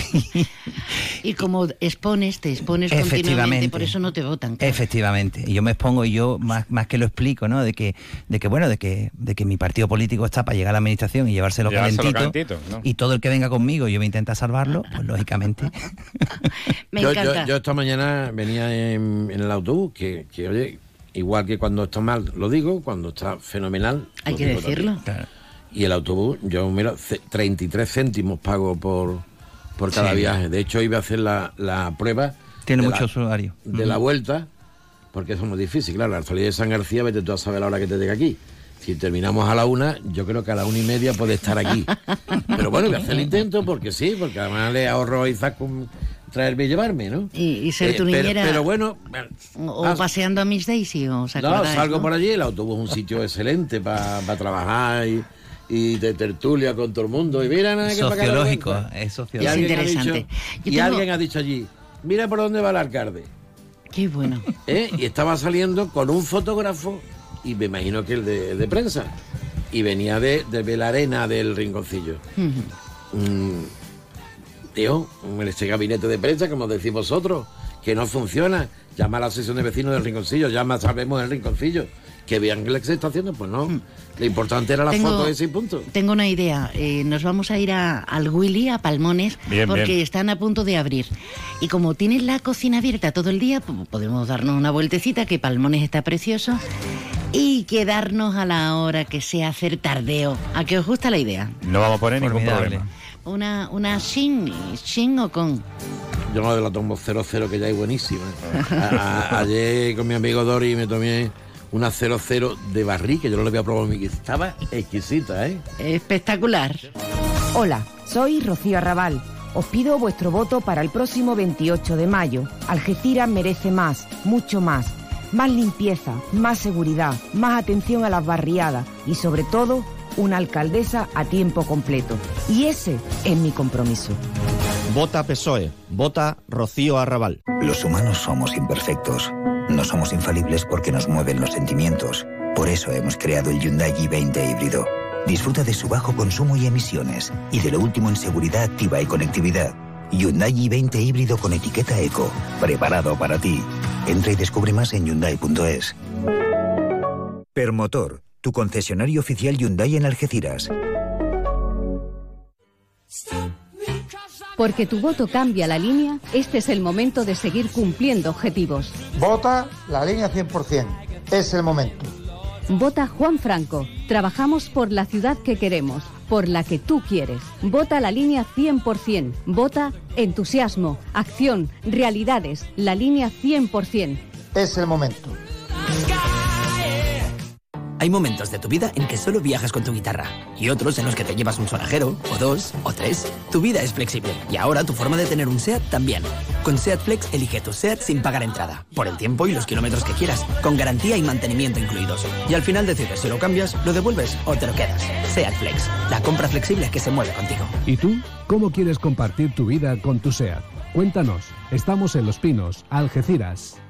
Speaker 3: Y como expones, te expones continuamente,
Speaker 13: Efectivamente.
Speaker 3: por eso no te votan. claro.
Speaker 13: Efectivamente, y yo me expongo y yo más, más que lo explico, ¿no? De que, de que bueno, de que, de que mi partido político está para llegar a la administración y llevárselo,
Speaker 12: Llevárselo
Speaker 13: calentito,
Speaker 12: calentito, ¿no?
Speaker 13: y todo el que venga conmigo yo voy a intentar salvarlo, pues lógicamente.
Speaker 3: Me
Speaker 14: yo,
Speaker 3: encanta.
Speaker 14: Yo, yo esta mañana venía en, en el autobús, que, que, oye, igual que cuando está mal lo digo, cuando está fenomenal.
Speaker 3: Hay que decirlo.
Speaker 14: también. Y el autobús, yo mira, ce- 33 céntimos pago por, por cada
Speaker 13: Sí.
Speaker 14: viaje. De hecho, iba a hacer la, la prueba.
Speaker 13: Tiene
Speaker 14: de
Speaker 13: mucho
Speaker 14: la-
Speaker 13: usuario.
Speaker 14: De la vuelta, porque eso es muy difícil. Claro, la salida de San García, vete tú a saber la hora que te llega aquí. Si terminamos a la una, yo creo que a la una y media puede estar aquí. Pero bueno, voy a hacer el intento porque sí, porque además le ahorro a Isaac con traerme y llevarme, ¿no?
Speaker 3: Y, y ser
Speaker 14: Eh,
Speaker 3: tu
Speaker 14: pero-
Speaker 3: niñera.
Speaker 14: Pero, bueno,
Speaker 3: o
Speaker 14: ah,
Speaker 3: paseando a Miss Daisy, ¿o
Speaker 14: no, salgo
Speaker 3: no?
Speaker 14: por allí, el autobús es un sitio excelente para trabajar y, y de tertulia con todo el mundo. Y mira, nada que
Speaker 13: Sociológico, es sociológico.
Speaker 14: alguien,
Speaker 3: Es interesante.
Speaker 14: dicho, y
Speaker 3: tengo-
Speaker 14: alguien ha dicho allí, mira por dónde va el alcalde.
Speaker 3: Qué bueno.
Speaker 14: ¿eh? Y estaba saliendo con un fotógrafo, y me imagino que el de, prensa, y venía de, de la arena del rinconcillo. Mm, tío, este gabinete de prensa, como decís vosotros, que no funciona. Llama a la sesión de vecinos del rinconcillo, llama, sabemos el rinconcillo. Que vean que se está haciendo, pues no. Lo importante era la
Speaker 3: Tengo-
Speaker 14: foto ese punto.
Speaker 3: Tengo una idea. Eh, nos vamos a ir a- al Willy, a Palmones,
Speaker 14: Bien,
Speaker 3: porque
Speaker 14: bien.
Speaker 3: están a punto de abrir. Y como tienes la cocina abierta todo el día, po- podemos darnos una vueltecita, que Palmones está precioso, y quedarnos a la hora que sea hacer tardeo. ¿A qué os gusta la idea?
Speaker 12: No vamos a poner ningún problema.
Speaker 3: Una, una shin, shin o con...
Speaker 14: Yo no de la tomo 00, que ya es buenísima. A- ayer con mi amigo Dori me tomé una 00 de barrí, que yo no le había probado. Estaba exquisita, ¿eh?
Speaker 3: Espectacular.
Speaker 15: Hola, soy Rocío Arrabal. Os pido vuestro voto para el próximo 28 de mayo. Algeciras merece más, mucho más. Más limpieza, más seguridad, más atención a las barriadas y sobre todo una alcaldesa a tiempo completo. Y ese es mi compromiso.
Speaker 16: Vota PSOE. Vota Rocío Arrabal.
Speaker 17: Los humanos somos imperfectos. No somos infalibles porque nos mueven los sentimientos. Por eso hemos creado el Hyundai i20 híbrido. Disfruta de su bajo consumo y emisiones y de lo último en seguridad activa y conectividad. Hyundai i20 híbrido con etiqueta eco. Preparado para ti. Entra y descubre más en hyundai.es. Permotor, tu concesionario oficial Hyundai en Algeciras.
Speaker 18: Porque tu voto cambia la línea, este es el momento de seguir cumpliendo objetivos.
Speaker 19: Vota la línea 100%. Es el momento.
Speaker 18: Vota Juan Franco. Trabajamos por la ciudad que queremos, por la que tú quieres. Vota la línea 100%. Vota entusiasmo, acción, realidades. La línea 100%.
Speaker 19: Es el momento.
Speaker 20: Hay momentos de tu vida en que solo viajas con tu guitarra y otros en los que te llevas un sonajero, o dos, o tres. Tu vida es flexible y ahora tu forma de tener un SEAT también. Con SEAT Flex elige tu SEAT sin pagar entrada, por el tiempo y los kilómetros que quieras, con garantía y mantenimiento incluidos. Y al final decides si lo cambias, lo devuelves o te lo quedas. SEAT Flex, la compra flexible que se mueve contigo.
Speaker 21: ¿Y tú? ¿Cómo quieres compartir tu vida con tu SEAT? Cuéntanos. Estamos en Los Pinos, Algeciras.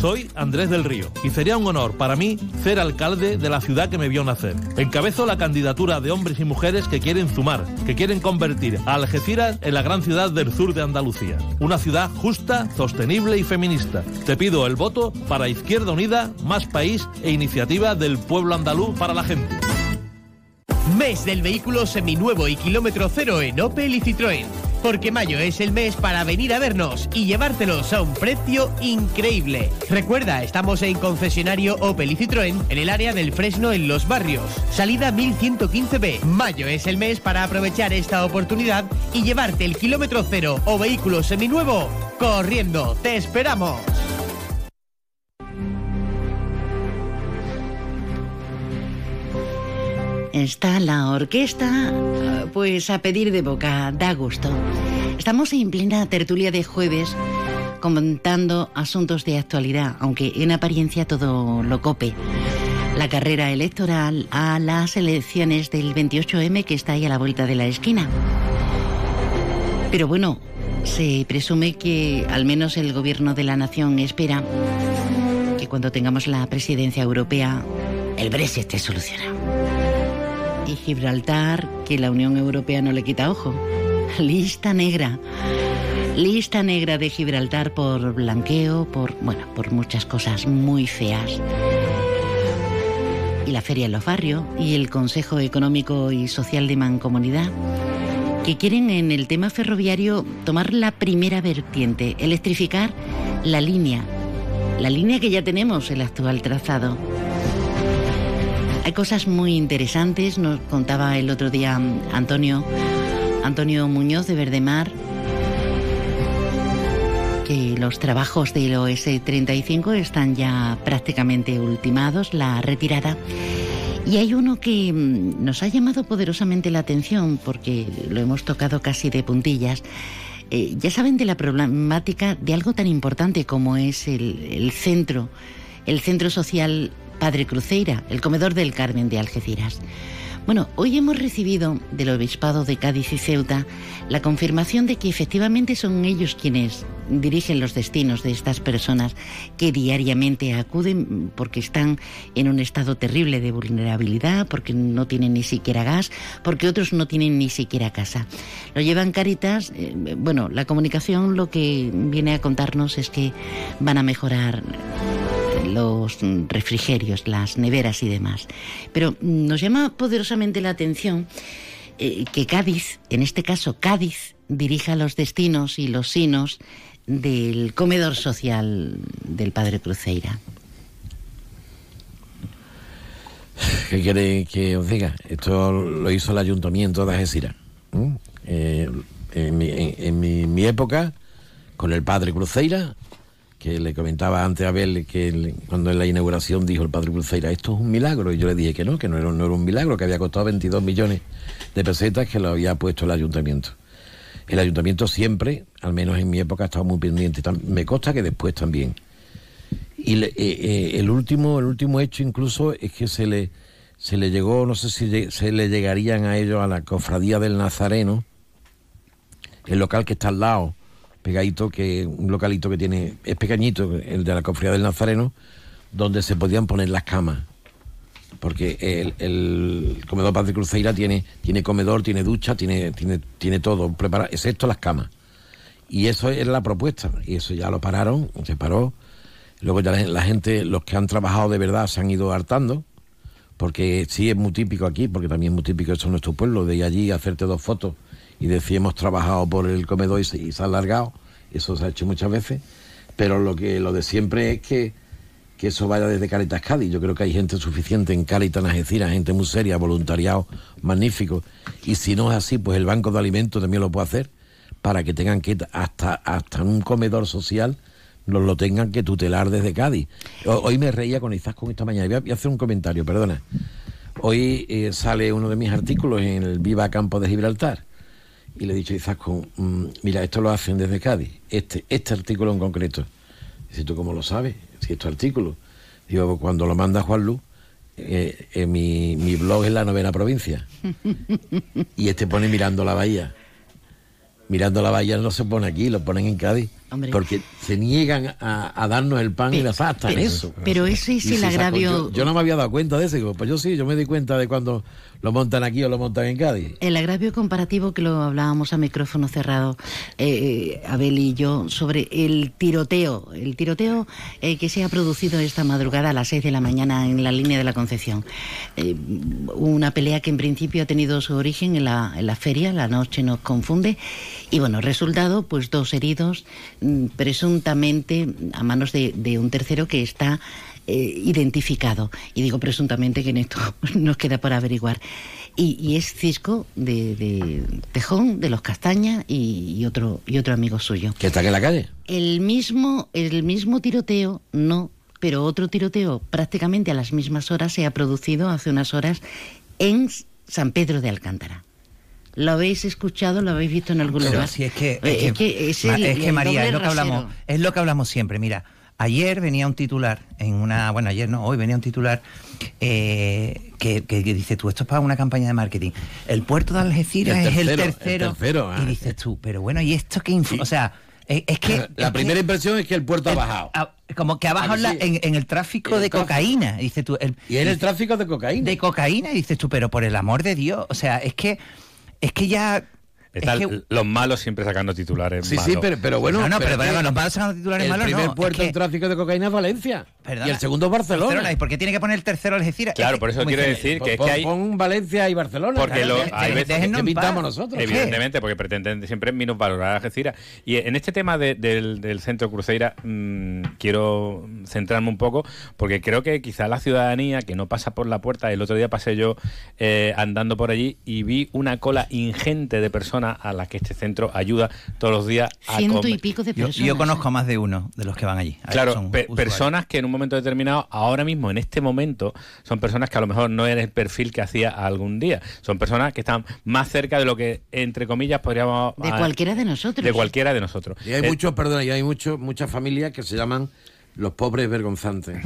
Speaker 22: Soy Andrés del Río y sería un honor para mí ser alcalde de la ciudad que me vio nacer. Encabezo la candidatura de hombres y mujeres que quieren sumar, que quieren convertir a Algeciras en la gran ciudad del sur de Andalucía. Una ciudad justa, sostenible y feminista. Te pido el voto para Izquierda Unida, Más País e Iniciativa del Pueblo Andaluz para la gente.
Speaker 10: Mes del vehículo seminuevo y kilómetro cero en Opel y Citroën. Porque mayo es el mes para venir a vernos y llevártelos a un precio increíble. Recuerda, estamos en concesionario Opel y Citroën en el área del Fresno en Los Barrios. Salida 1115B. Mayo es el mes para aprovechar esta oportunidad y llevarte el kilómetro cero o vehículo seminuevo corriendo. ¡Te esperamos!
Speaker 3: Está la orquesta, pues a pedir de boca, da gusto. Estamos en plena tertulia de jueves comentando asuntos de actualidad, aunque en apariencia todo lo cope. La carrera electoral a las elecciones del 28M que está ahí a la vuelta de la esquina. Pero bueno, se presume que al menos el gobierno de la nación espera que cuando tengamos la presidencia europea el Brexit esté solucionado y Gibraltar, que la Unión Europea no le quita ojo. Lista negra. Lista negra de Gibraltar por blanqueo, por, bueno, por muchas cosas muy feas. Y la Feria en los Barrios y el Consejo Económico y Social de Mancomunidad, que quieren en el tema ferroviario tomar la primera vertiente, electrificar la línea, la línea que ya tenemos, el actual trazado. Hay cosas muy interesantes, nos contaba el otro día Antonio, Antonio Muñoz de Verdemar, que los trabajos del OS-35 están ya prácticamente ultimados, la retirada. Y hay uno que mm, nos ha llamado poderosamente la atención porque lo hemos tocado casi de puntillas. Eh, ya saben de la problemática de algo tan importante como es el centro, el centro social Padre Cruceira, el comedor del Carmen de Algeciras. Bueno, hoy hemos recibido del Obispado de Cádiz y Ceuta la confirmación de que efectivamente son ellos quienes dirigen los destinos de estas personas que diariamente acuden porque están en un estado terrible de vulnerabilidad, porque no tienen ni siquiera gas, porque otros no tienen ni siquiera casa. Lo llevan Caritas, eh, bueno, la comunicación lo que viene a contarnos es que van a mejorar los refrigerios, las neveras y demás. Pero nos llama poderosamente la atención eh, que Cádiz, en este caso Cádiz, dirija los destinos y los sinos del comedor social del Padre Cruceira.
Speaker 14: ¿Qué quiere que os diga? Esto lo hizo el ayuntamiento de Algeciras. Eh, en, mi, en mi época, con el padre Cruceira, que le comentaba antes a Abel que cuando en la inauguración dijo el padre Pulseira, esto es un milagro, y yo le dije que no, que no era, no era un milagro, que había costado 22 millones de pesetas que lo había puesto el ayuntamiento. El ayuntamiento siempre, al menos en mi época, ha estado muy pendiente, me consta que después también. Y eh, eh, el, último, el último hecho incluso es que se le, se le llegó, no sé si se le llegarían a ellos a la cofradía del Nazareno, el local que está al lado, pegadito, que un localito que tiene, es pequeñito, el de la cofradía del Nazareno, donde se podían poner las camas. Porque el, el comedor Padre Cruceira tiene, tiene comedor, tiene ducha, tiene, tiene, tiene todo preparado, excepto las camas. Y eso era la propuesta. Y eso ya lo pararon, se paró. Luego ya la, gente, los que han trabajado de verdad, se han ido hartando. Porque sí es muy típico aquí, porque también es muy típico eso en nuestro pueblo, de allí hacerte dos fotos y decía hemos trabajado por el comedor y se, ha alargado, eso se ha hecho muchas veces, pero lo que lo de siempre es que, que eso vaya desde Caritas Cádiz. Yo creo que hay gente suficiente en Caritas Algeciras, gente muy seria, voluntariado magnífico, y si no es así, pues el Banco de Alimentos también lo puede hacer para que tengan que hasta hasta un comedor social nos lo tengan que tutelar desde Cádiz. Hoy me reía con con esta mañana. Voy a, hacer un comentario, perdona. Hoy eh, sale uno de mis artículos en el Viva Campo de Gibraltar y le he dicho a Izaskun, mm, mira, esto lo hacen desde Cádiz, este, este artículo en concreto. Dice, ¿tú cómo lo sabes? Si este artículo. Digo, pues cuando lo manda Juan Luz, eh, eh, mi, mi, blog es la novena provincia. y este pone mirando la bahía. Mirando la bahía no se pone aquí, lo ponen en Cádiz.
Speaker 3: Hombre.
Speaker 14: Porque se niegan a, a darnos el pan y la hasta en eso.
Speaker 3: pero ese es el agravio-
Speaker 14: Yo, yo no me había dado cuenta de eso. Digo, pues yo sí, yo me di cuenta de cuando lo montan aquí o lo montan en Cádiz.
Speaker 3: El agravio comparativo que lo hablábamos a micrófono cerrado, eh, Abel y yo, sobre el tiroteo, el tiroteo eh, que se ha producido esta madrugada a las 6 de la mañana en la línea de la Concepción. Eh, una pelea que en principio ha tenido su origen en la, feria, la noche nos confunde, y bueno, resultado, pues dos heridos, mm, presuntamente a manos de un tercero que está eh, identificado. Y digo presuntamente que en esto nos queda por averiguar. Y, y es Cisco de, de Tejón, de los Castaña y, y otro, y otro amigo suyo.
Speaker 14: ¿Que está aquí en la calle?
Speaker 3: El mismo, el mismo tiroteo, no, pero otro tiroteo prácticamente a las mismas horas se ha producido hace unas horas en San Pedro de Alcántara. ¿Lo habéis escuchado? ¿Lo habéis visto en algún
Speaker 13: Pero
Speaker 3: lugar?
Speaker 13: si es que,
Speaker 3: Eh,
Speaker 13: es que,
Speaker 3: es
Speaker 13: Ma-
Speaker 3: el-
Speaker 13: es que, María, es lo que hablamos, es lo que hablamos siempre. Mira, ayer venía un titular en una, bueno, ayer no, hoy venía un titular eh, que, que- que dice tú, esto es para una campaña de marketing. El puerto de Algeciras
Speaker 14: El
Speaker 13: es el
Speaker 14: tercero, el
Speaker 13: tercero.
Speaker 14: tercero, ah.
Speaker 13: y dices tú, pero bueno, ¿y esto qué info? O sea, es, es que
Speaker 14: La
Speaker 13: es
Speaker 14: primera
Speaker 13: que-
Speaker 14: impresión es que el puerto ha bajado.
Speaker 13: a- como que ha bajado
Speaker 14: ¿A que
Speaker 13: la-
Speaker 14: sí?
Speaker 13: en, en el tráfico
Speaker 14: el
Speaker 13: de
Speaker 14: tráfico.
Speaker 13: cocaína, dices tú. El,
Speaker 14: Y en el tráfico de cocaína.
Speaker 13: De cocaína, y dices tú, pero por el amor de Dios, o sea, es que es que ya
Speaker 12: Están
Speaker 13: es que-
Speaker 12: los malos siempre sacando titulares
Speaker 14: Sí, sí,
Speaker 12: malos.
Speaker 14: pero, pero bueno.
Speaker 13: No, no, pero,
Speaker 14: que
Speaker 13: nos van a sacar titulares
Speaker 14: el
Speaker 13: malos,
Speaker 14: primer
Speaker 13: no, es
Speaker 14: puerto
Speaker 13: que-
Speaker 14: en tráfico de cocaína es Valencia.
Speaker 13: Perdona.
Speaker 14: y el segundo es Barcelona.
Speaker 13: Barcelona, ¿Y por qué tiene que poner el tercero Algeciras?
Speaker 12: Claro, por eso quiero decir que es que hay...
Speaker 14: pon Valencia y Barcelona.
Speaker 12: Porque lo- hay veces que
Speaker 14: pintamos nosotros.
Speaker 12: Evidentemente, porque pretenden siempre minusvalorar a Algeciras. Y en este tema de- del, del centro Cruceira mm, quiero centrarme un poco, porque creo que quizá la ciudadanía que no pasa por la puerta, el otro día pasé yo eh, andando por allí y vi una cola ingente de personas a las que este centro ayuda todos los días a
Speaker 3: Ciento
Speaker 12: comer.
Speaker 3: y pico de
Speaker 13: Yo,
Speaker 3: personas.
Speaker 13: yo conozco a más de uno de los que van allí.
Speaker 12: Claro,
Speaker 13: son
Speaker 12: pe-
Speaker 13: usuarios.
Speaker 12: personas que en un momento determinado, ahora mismo, en este momento, son personas que a lo mejor no eres el perfil que hacía algún día. Son personas que están más cerca de lo que, entre comillas, podríamos...
Speaker 3: De
Speaker 12: ah,
Speaker 3: cualquiera de nosotros.
Speaker 12: De cualquiera de nosotros.
Speaker 14: Y hay
Speaker 12: Eh,
Speaker 14: muchos, perdona, y hay muchos, muchas familias que se llaman los pobres vergonzantes.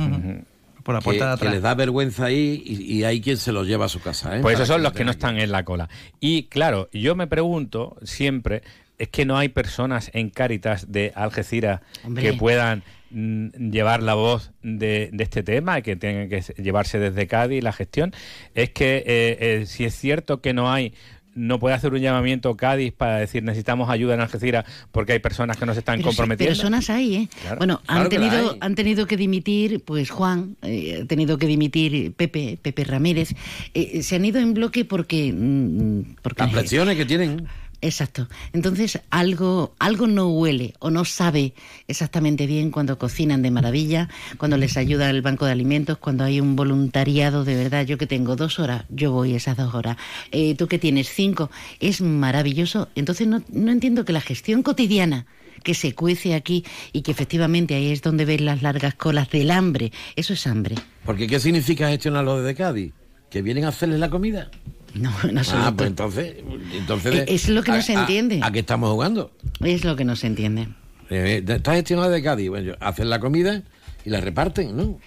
Speaker 13: Por la
Speaker 14: Que,
Speaker 13: puerta de
Speaker 14: que
Speaker 13: atrás.
Speaker 14: les da vergüenza ahí y, y hay quien se los lleva a su casa. ¿eh?
Speaker 12: Pues esos son los
Speaker 14: lo
Speaker 12: que no están en la cola. Y claro, yo me pregunto siempre, es que no hay personas en Cáritas de Algeciras
Speaker 3: Hombre.
Speaker 12: que puedan llevar la voz de, de este tema y que tengan que llevarse desde Cádiz la gestión. Es que eh, eh, si es cierto que no hay no puede hacer un llamamiento Cádiz para decir necesitamos ayuda en Algeciras porque hay personas que nos están
Speaker 3: Pero
Speaker 12: comprometiendo.
Speaker 3: personas hay, ¿eh?
Speaker 12: Claro,
Speaker 3: bueno,
Speaker 12: claro
Speaker 3: han tenido,
Speaker 12: hay.
Speaker 3: han tenido que dimitir, pues Juan, eh, ha tenido que dimitir Pepe, Pepe Ramírez. Eh, se han ido en bloque porque... mm, porque
Speaker 14: Las presiones que tienen.
Speaker 3: Exacto. Entonces algo, algo no huele o no sabe exactamente bien cuando cocinan de maravilla, cuando les ayuda el banco de alimentos, cuando hay un voluntariado de verdad. Yo que tengo dos horas, yo voy esas dos horas. Eh, tú que tienes cinco, es maravilloso. Entonces no, no entiendo que la gestión cotidiana que se cuece aquí y que efectivamente ahí es donde ven las largas colas del hambre. Eso es hambre.
Speaker 14: Porque ¿qué significa gestionarlo desde Cádiz? ¿Que vienen a hacerles la comida?
Speaker 3: No, absoluto.
Speaker 14: Ah, pues entonces... entonces
Speaker 3: Eh, es lo que no
Speaker 14: a-
Speaker 3: se entiende.
Speaker 14: ¿A, qué estamos jugando?
Speaker 3: Es lo que no se entiende.
Speaker 14: Eh, está gestionado desde Cádiz. Bueno, hacen la comida y la reparten, ¿no?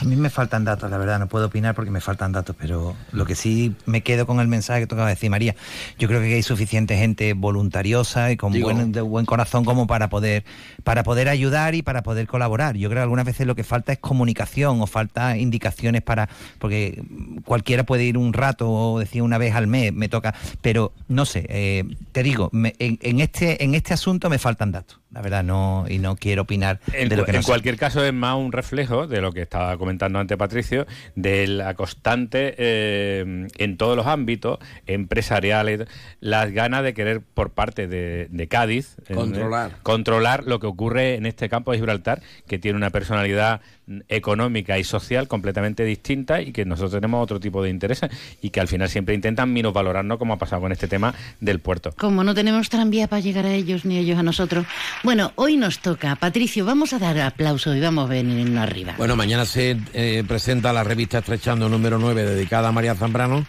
Speaker 13: A mí me faltan datos, la verdad, no puedo opinar porque me faltan datos, pero lo que sí me quedo con el mensaje que tocaba decir María, yo creo que hay suficiente gente voluntariosa y con
Speaker 14: Digo-
Speaker 13: buen, de buen corazón como para poder, para poder ayudar y para poder colaborar. Yo creo que algunas veces lo que falta es comunicación o falta indicaciones para, porque cualquiera puede ir un rato o decir una vez al mes, me toca, pero no sé, eh, te digo, me- en, en este, en este asunto me faltan datos, la verdad, no, y no quiero opinar
Speaker 12: En,
Speaker 13: de lo que no
Speaker 12: en
Speaker 13: sé.
Speaker 12: cualquier caso es más un reflejo de lo que estaba comentando antes Patricio, de la constante eh, en todos los ámbitos empresariales, las ganas de querer por parte de, de Cádiz eh,
Speaker 14: Controlar.
Speaker 12: controlar lo que ocurre en este campo de Gibraltar, que tiene una personalidad económica y social completamente distinta y que nosotros tenemos otro tipo de intereses y que al final siempre intentan minusvalorarnos como ha pasado con este tema del puerto.
Speaker 3: Como no tenemos tranvía para llegar a ellos ni ellos a nosotros. Bueno, hoy nos toca. Patricio, vamos a dar aplauso y vamos a venirnos arriba.
Speaker 14: Bueno, mañana se eh, presenta la revista Estrechando número 9 dedicada a María Zambrano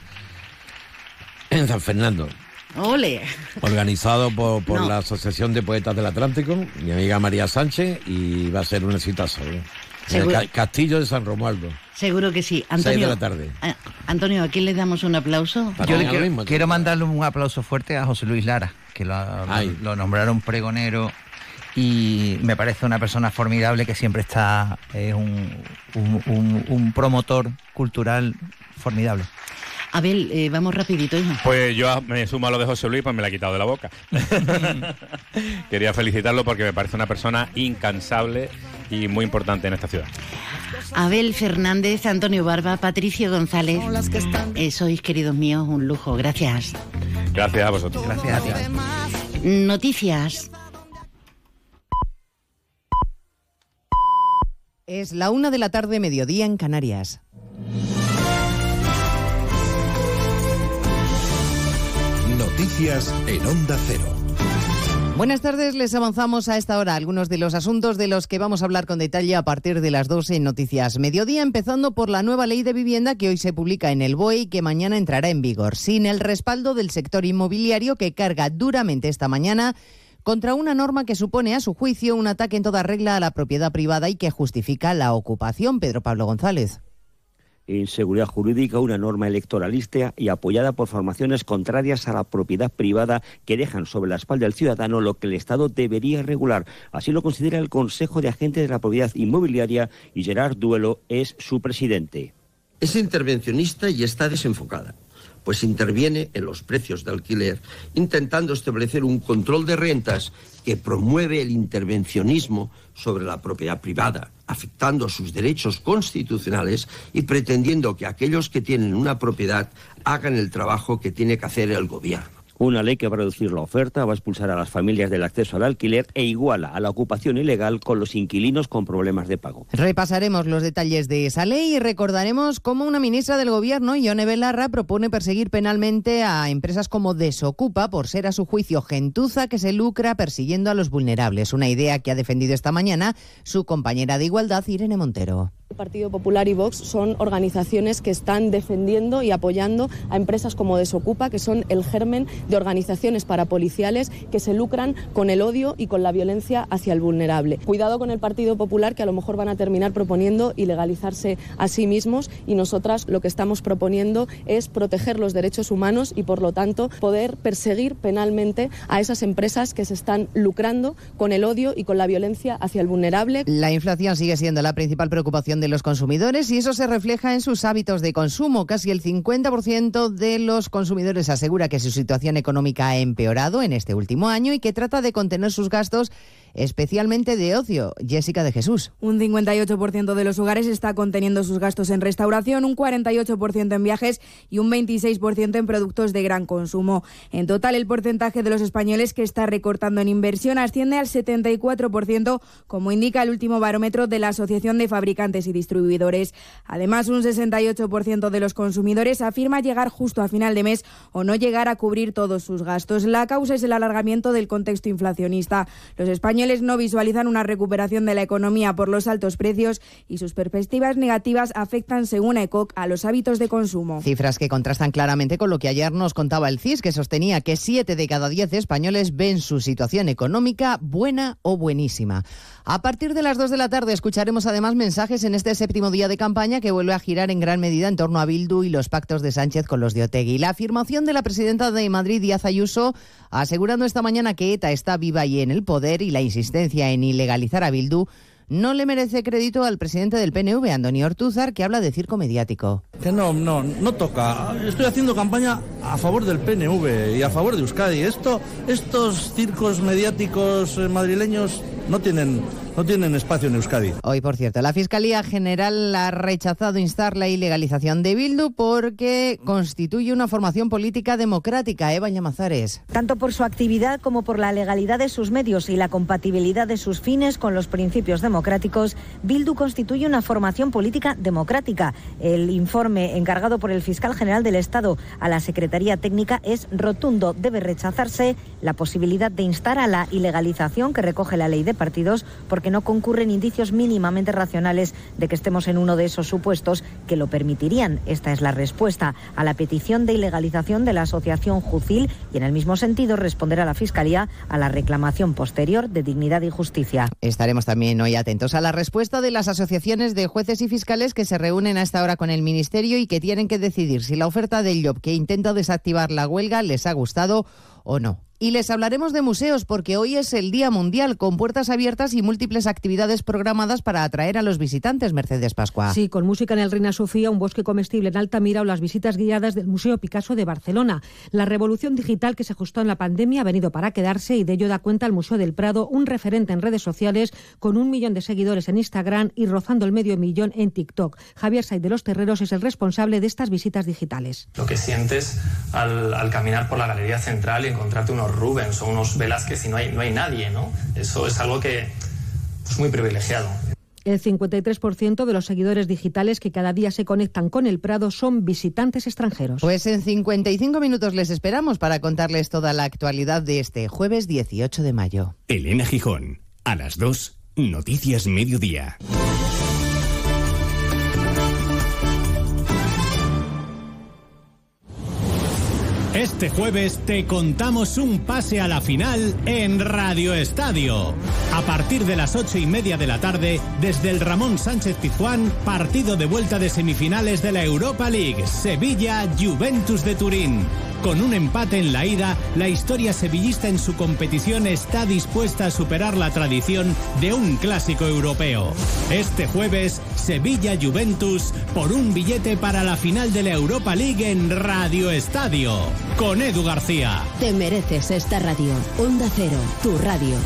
Speaker 14: en San Fernando.
Speaker 3: ¡Ole!
Speaker 14: Organizado por, por
Speaker 3: No.
Speaker 14: la Asociación de Poetas del Atlántico, mi amiga María Sánchez, y va a ser un exitazo. ¿eh? En el Castillo de San Romualdo.
Speaker 3: Seguro que sí.
Speaker 14: Seis
Speaker 3: Antonio,
Speaker 14: de la tarde.
Speaker 3: Ah, Antonio, ¿a quién le damos un aplauso?
Speaker 13: Yo le quiero, quiero mandarle un aplauso fuerte a José Luis Lara, que lo, nombraron pregonero y me parece una persona formidable que siempre está, es un, un- un- un promotor cultural formidable.
Speaker 3: Abel, eh, vamos rapidito, hijo.
Speaker 12: Pues yo me sumo a lo de José Luis, pues me la he quitado de la boca. Quería felicitarlo porque me parece una persona incansable y muy importante en esta ciudad.
Speaker 3: Abel Fernández, Antonio Barba, Patricio González. Eh, sois, queridos míos, un lujo. Gracias.
Speaker 12: Gracias a vosotros.
Speaker 13: Gracias a ti.
Speaker 3: Noticias.
Speaker 23: Es la una de la tarde, mediodía en Canarias.
Speaker 1: Noticias en Onda Cero.
Speaker 23: Buenas tardes, les avanzamos a esta hora algunos de los asuntos de los que vamos a hablar con detalle a partir de las 12 en Noticias Mediodía, empezando por la nueva ley de vivienda que hoy se publica en el BOE y que mañana entrará en vigor, sin el respaldo del sector inmobiliario que carga duramente esta mañana contra una norma que supone, a su juicio, un ataque en toda regla a la propiedad privada y que justifica la ocupación. Pedro Pablo González.
Speaker 24: En seguridad jurídica una norma electoralista y apoyada por formaciones contrarias a la propiedad privada que dejan sobre la espalda del ciudadano lo que el Estado debería regular. Así lo considera el Consejo de Agentes de la Propiedad Inmobiliaria y Gerard Duelo es su presidente.
Speaker 25: Es intervencionista y está desenfocada, pues interviene en los precios de alquiler, intentando establecer un control de rentas que promueve el intervencionismo sobre la propiedad privada, afectando sus derechos constitucionales y pretendiendo que aquellos que tienen una propiedad hagan el trabajo que tiene que hacer el gobierno.
Speaker 24: Una ley que va a reducir la oferta, va a expulsar a las familias del acceso al alquiler e iguala a la ocupación ilegal con los inquilinos con problemas de pago.
Speaker 23: Repasaremos los detalles de esa ley y recordaremos cómo una ministra del Gobierno, Ione Belarra, propone perseguir penalmente a empresas como Desocupa por ser a su juicio gentuza que se lucra persiguiendo a los vulnerables. Una idea que ha defendido esta mañana su compañera de Igualdad, Irene Montero.
Speaker 26: El Partido Popular y Vox son organizaciones que están defendiendo y apoyando a empresas como Desocupa, que son el germen de organizaciones parapoliciales que se lucran con el odio y con la violencia hacia el vulnerable. Cuidado con el Partido Popular, que a lo mejor van a terminar proponiendo ilegalizarse a sí mismos y nosotras lo que estamos proponiendo es proteger los derechos humanos y, por lo tanto, poder perseguir penalmente a esas empresas que se están lucrando con el odio y con la violencia hacia el vulnerable.
Speaker 23: La inflación sigue siendo la principal preocupación de los consumidores y eso se refleja en sus hábitos de consumo. Casi el 50% de los consumidores asegura que su situación económica ha empeorado en este último año y que trata de contener sus gastos especialmente de ocio. Jessica de Jesús.
Speaker 27: Un 58% de los hogares está conteniendo sus gastos en restauración, un 48% en viajes y un 26% en productos de gran consumo. En total, el porcentaje de los españoles que está recortando en inversión asciende al 74%, como indica el último barómetro de la Asociación de Fabricantes y Distribuidores. Además, un 68% de los consumidores afirma llegar justo a final de mes o no llegar a cubrir todos sus gastos. La causa es el alargamiento del contexto inflacionista. Los españoles no visualizan una recuperación de la economía por los altos precios y sus perspectivas negativas afectan, según ECOC, a los hábitos de consumo.
Speaker 23: Cifras que contrastan claramente con lo que ayer nos contaba el CIS, que sostenía que 7 de cada 10 españoles ven su situación económica buena o buenísima. A partir de las 2 de la tarde escucharemos además mensajes en este séptimo día de campaña que vuelve a girar en gran medida en torno a Bildu y los pactos de Sánchez con los de Otegui. La afirmación de la presidenta de Madrid, Díaz Ayuso, asegurando esta mañana que ETA está viva y en el poder y la insistencia en ilegalizar a Bildu no le merece crédito al presidente del PNV, Antonio Ortúzar, que habla de circo mediático.
Speaker 28: Que no, no, no toca. Estoy haciendo campaña a favor del PNV y a favor de Euskadi. Esto, estos circos mediáticos eh, madrileños no tienen, no tienen espacio en Euskadi.
Speaker 23: Hoy, por cierto, la Fiscalía General ha rechazado instar la ilegalización de Bildu porque constituye una formación política democrática. Eva Llamazares.
Speaker 29: Tanto por su actividad como por la legalidad de sus medios y la compatibilidad de sus fines con los principios democráticos, Bildu constituye una formación política democrática. El informe encargado por el fiscal general del Estado a la Secretaría Técnica es rotundo. Debe rechazarse la posibilidad de instar a la ilegalización que recoge la ley de partidos porque no concurren indicios mínimamente racionales de que estemos en uno de esos supuestos que lo permitirían. Esta es la respuesta a la petición de ilegalización de la asociación Jucil y en el mismo sentido responder a la Fiscalía a la reclamación posterior de dignidad y justicia.
Speaker 23: Estaremos también hoy atentos a la respuesta de las asociaciones de jueces y fiscales que se reúnen a esta hora con el Ministerio y que tienen que decidir si la oferta del Job que intenta desactivar la huelga les ha gustado o no. Y les hablaremos de museos porque hoy es el Día Mundial con puertas abiertas y múltiples actividades programadas para atraer a los visitantes. Mercedes Pascua.
Speaker 30: Sí, con música en el Reina Sofía, un bosque comestible en Altamira o las visitas guiadas del Museo Picasso de Barcelona. La revolución digital que se ajustó en la pandemia ha venido para quedarse y de ello da cuenta el Museo del Prado, un referente en redes sociales con un millón de seguidores en Instagram y rozando el medio millón en TikTok. Javier Said de los Terreros es el responsable de estas visitas digitales.
Speaker 31: Lo que sientes al, al caminar por la galería central y encontrarte unos Rubens o unos Velázquez y no hay, no hay nadie, ¿no? Eso es algo que es pues, muy privilegiado.
Speaker 30: El 53% de los seguidores digitales que cada día se conectan con el Prado son visitantes extranjeros.
Speaker 23: Pues en 55 minutos les esperamos para contarles toda la actualidad de este jueves 18 de mayo.
Speaker 32: Elena Gijón, a las 2, Noticias Mediodía.
Speaker 33: Este jueves te contamos un pase a la final en Radio Estadio. A partir de las ocho y media de la tarde, desde el Ramón Sánchez Pizjuán, partido de vuelta de semifinales de la Europa League, Sevilla Juventus de Turín. Con un empate en la ida, la historia sevillista en su competición está dispuesta a superar la tradición de un clásico europeo. Este jueves, Sevilla Juventus por un billete para la final de la Europa League en Radio Estadio. Con Edu García.
Speaker 11: Te mereces esta radio. Onda Cero, tu radio.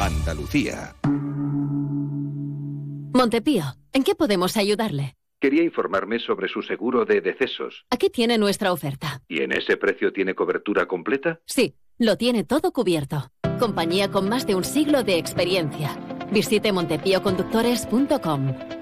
Speaker 34: Andalucía.
Speaker 35: Montepío, ¿en qué podemos ayudarle?
Speaker 34: Quería informarme sobre su seguro de decesos.
Speaker 35: Aquí tiene nuestra oferta.
Speaker 34: ¿Y en ese precio tiene cobertura completa?
Speaker 35: Sí, lo tiene todo cubierto. Compañía con más de un siglo de experiencia. Visite montepíoconductores.com.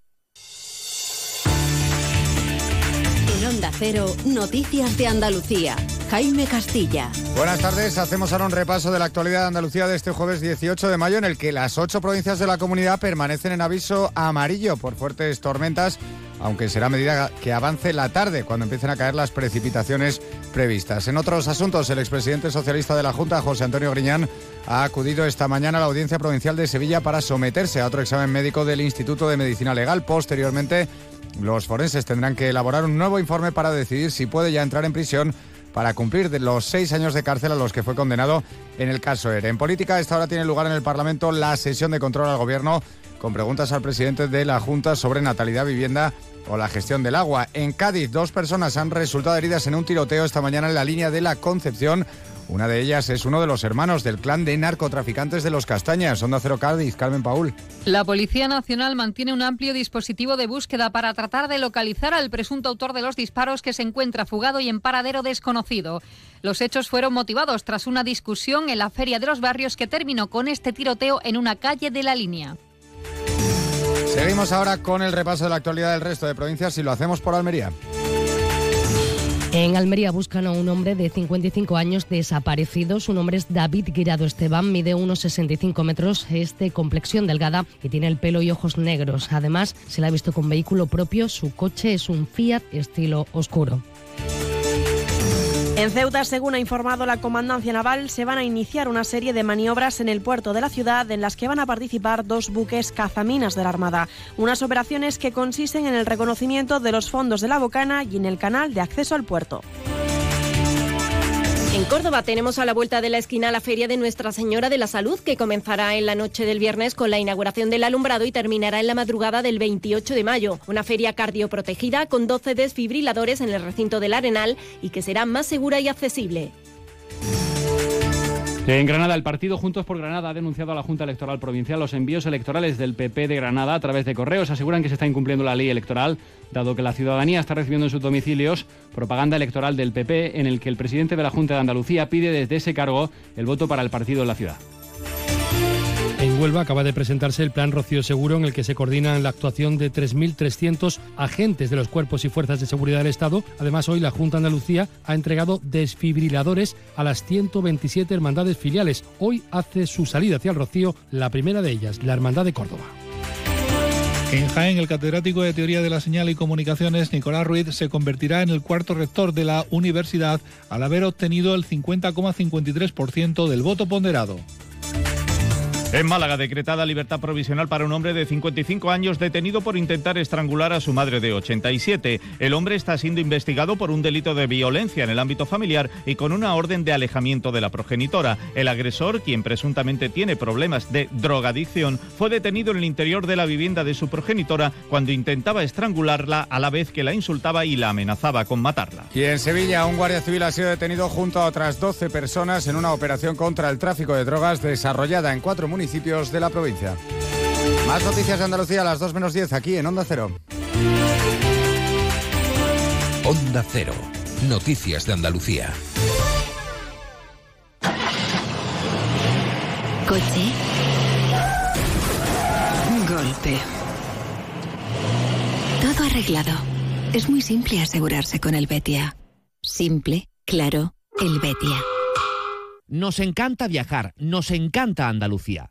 Speaker 11: Noticias de Andalucía. Jaime Castilla.
Speaker 36: Buenas tardes, hacemos ahora un repaso de la actualidad de Andalucía de este jueves 18 de mayo en el que las ocho provincias de la comunidad permanecen en aviso amarillo por fuertes tormentas, aunque será a medida que avance la tarde cuando empiecen a caer las precipitaciones previstas. En otros asuntos, el expresidente socialista de la Junta, José Antonio Griñán, ha acudido esta mañana a la Audiencia Provincial de Sevilla para someterse a otro examen médico del Instituto de Medicina Legal. Posteriormente, los forenses tendrán que elaborar un nuevo informe para decidir si puede ya entrar en prisión para cumplir los seis años de cárcel a los que fue condenado en el caso ERE. En política, esta hora tiene lugar en el Parlamento la sesión de control al Gobierno con preguntas al presidente de la Junta sobre natalidad, vivienda o la gestión del agua. En Cádiz, dos personas han resultado heridas en un tiroteo esta mañana en la línea de la Concepción. Una de ellas es uno de los hermanos del clan de narcotraficantes de los Castañas. Onda Cero Cádiz, Carmen Paul.
Speaker 37: La Policía Nacional mantiene un amplio dispositivo de búsqueda para tratar de localizar al presunto autor de los disparos que se encuentra fugado y en paradero desconocido. Los hechos fueron motivados tras una discusión en la Feria de los Barrios que terminó con este tiroteo en una calle de la línea.
Speaker 36: Seguimos ahora con el repaso de la actualidad del resto de provincias y lo hacemos por Almería.
Speaker 38: En Almería buscan a un hombre de 55 años desaparecido. Su nombre es David Guirado Esteban, mide unos 65 metros, es de complexión delgada y tiene el pelo y ojos negros. Además, se le ha visto con vehículo propio. Su coche es un Fiat estilo oscuro.
Speaker 39: En Ceuta, según ha informado la Comandancia Naval, se van a iniciar una serie de maniobras en el puerto de la ciudad en las que van a participar dos buques cazaminas de la Armada. Unas operaciones que consisten en el reconocimiento de los fondos de la bocana y en el canal de acceso al puerto.
Speaker 40: En Córdoba tenemos a la vuelta de la esquina la Feria de Nuestra Señora de la Salud, que comenzará en la noche del viernes con la inauguración del alumbrado y terminará en la madrugada del 28 de mayo. Una feria cardioprotegida con 12 desfibriladores en el recinto del Arenal y que será más segura y accesible.
Speaker 41: En Granada, el partido Juntos por Granada ha denunciado a la Junta Electoral Provincial los envíos electorales del PP de Granada a través de correos. Aseguran que se está incumpliendo la ley electoral, dado que la ciudadanía está recibiendo en sus domicilios propaganda electoral del PP en el que el presidente de la Junta de Andalucía pide desde ese cargo el voto para el partido en la ciudad.
Speaker 30: Huelva acaba de presentarse el Plan Rocío Seguro en el que se coordina la actuación de 3.300 agentes de los cuerpos y fuerzas de seguridad del Estado. Además, hoy la Junta Andalucía ha entregado desfibriladores a las 127 hermandades filiales. Hoy hace su salida hacia el Rocío la primera de ellas, la Hermandad de Córdoba.
Speaker 42: En Jaén, el catedrático de Teoría de la Señal y Comunicaciones, Nicolás Ruiz, se convertirá en el cuarto rector de la universidad al haber obtenido el 50,53% del voto ponderado.
Speaker 43: En Málaga, decretada libertad provisional para un hombre de 55 años detenido por intentar estrangular a su madre de 87. El hombre está siendo investigado por un delito de violencia en el ámbito familiar y con una orden de alejamiento de la progenitora. El agresor, quien presuntamente tiene problemas de drogadicción, fue detenido en el interior de la vivienda de su progenitora cuando intentaba estrangularla a la vez que la insultaba y la amenazaba con matarla.
Speaker 36: Y en Sevilla, un guardia civil ha sido detenido junto a otras 12 personas en una operación contra el tráfico de drogas desarrollada en cuatro municipios municipios de la provincia. Más noticias de Andalucía a las 2 menos 10 aquí en Onda Cero.
Speaker 44: Onda Cero. Noticias de Andalucía.
Speaker 45: Coche. Golpe. Todo arreglado. Es muy simple asegurarse con el Betia. Simple, claro, el Betia.
Speaker 46: Nos encanta viajar, nos encanta Andalucía.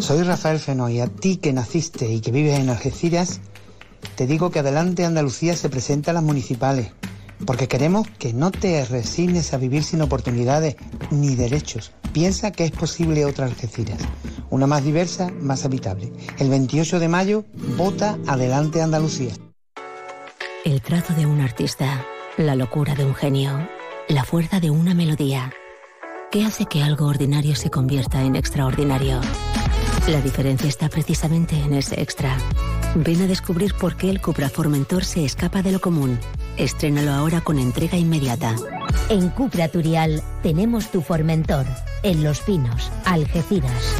Speaker 47: Soy Rafael Feno y a ti que naciste y que vives en Algeciras, te digo que Adelante Andalucía se presenta a las municipales, porque queremos que no te resignes a vivir sin oportunidades ni derechos. Piensa que es posible otra Algeciras, una más diversa, más habitable. El 28 de mayo, vota Adelante Andalucía.
Speaker 45: El trazo de un artista, la locura de un genio, la fuerza de una melodía. ¿Qué hace que algo ordinario se convierta en extraordinario? La diferencia está precisamente en ese extra. Ven a descubrir por qué el Cupra Formentor se escapa de lo común. Estrénalo ahora con entrega inmediata.
Speaker 48: En Cupra Turial tenemos tu Formentor. En Los Pinos, Algeciras.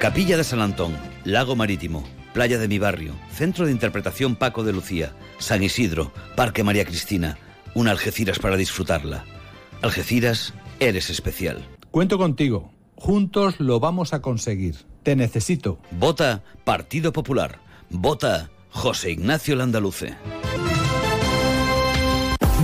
Speaker 8: Capilla de San Antón, Lago Marítimo, Playa de mi Barrio, Centro de Interpretación Paco de Lucía, San Isidro, Parque María Cristina, una Algeciras para disfrutarla. Algeciras, eres especial.
Speaker 9: Cuento contigo. Juntos lo vamos a conseguir. Te necesito.
Speaker 8: Vota Partido Popular. Vota José Ignacio Landaluce.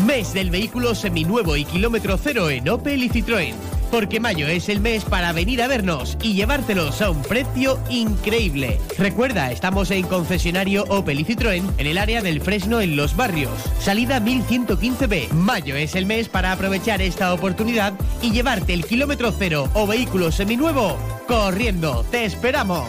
Speaker 10: Mes del vehículo seminuevo y kilómetro cero en Opel y Citroën. Porque mayo es el mes para venir a vernos y llevártelos a un precio increíble. Recuerda, estamos en concesionario Opel y Citroën en el área del Fresno en Los Barrios. Salida 1115B. Mayo es el mes para aprovechar esta oportunidad y llevarte el kilómetro cero o vehículo seminuevo corriendo. ¡Te esperamos!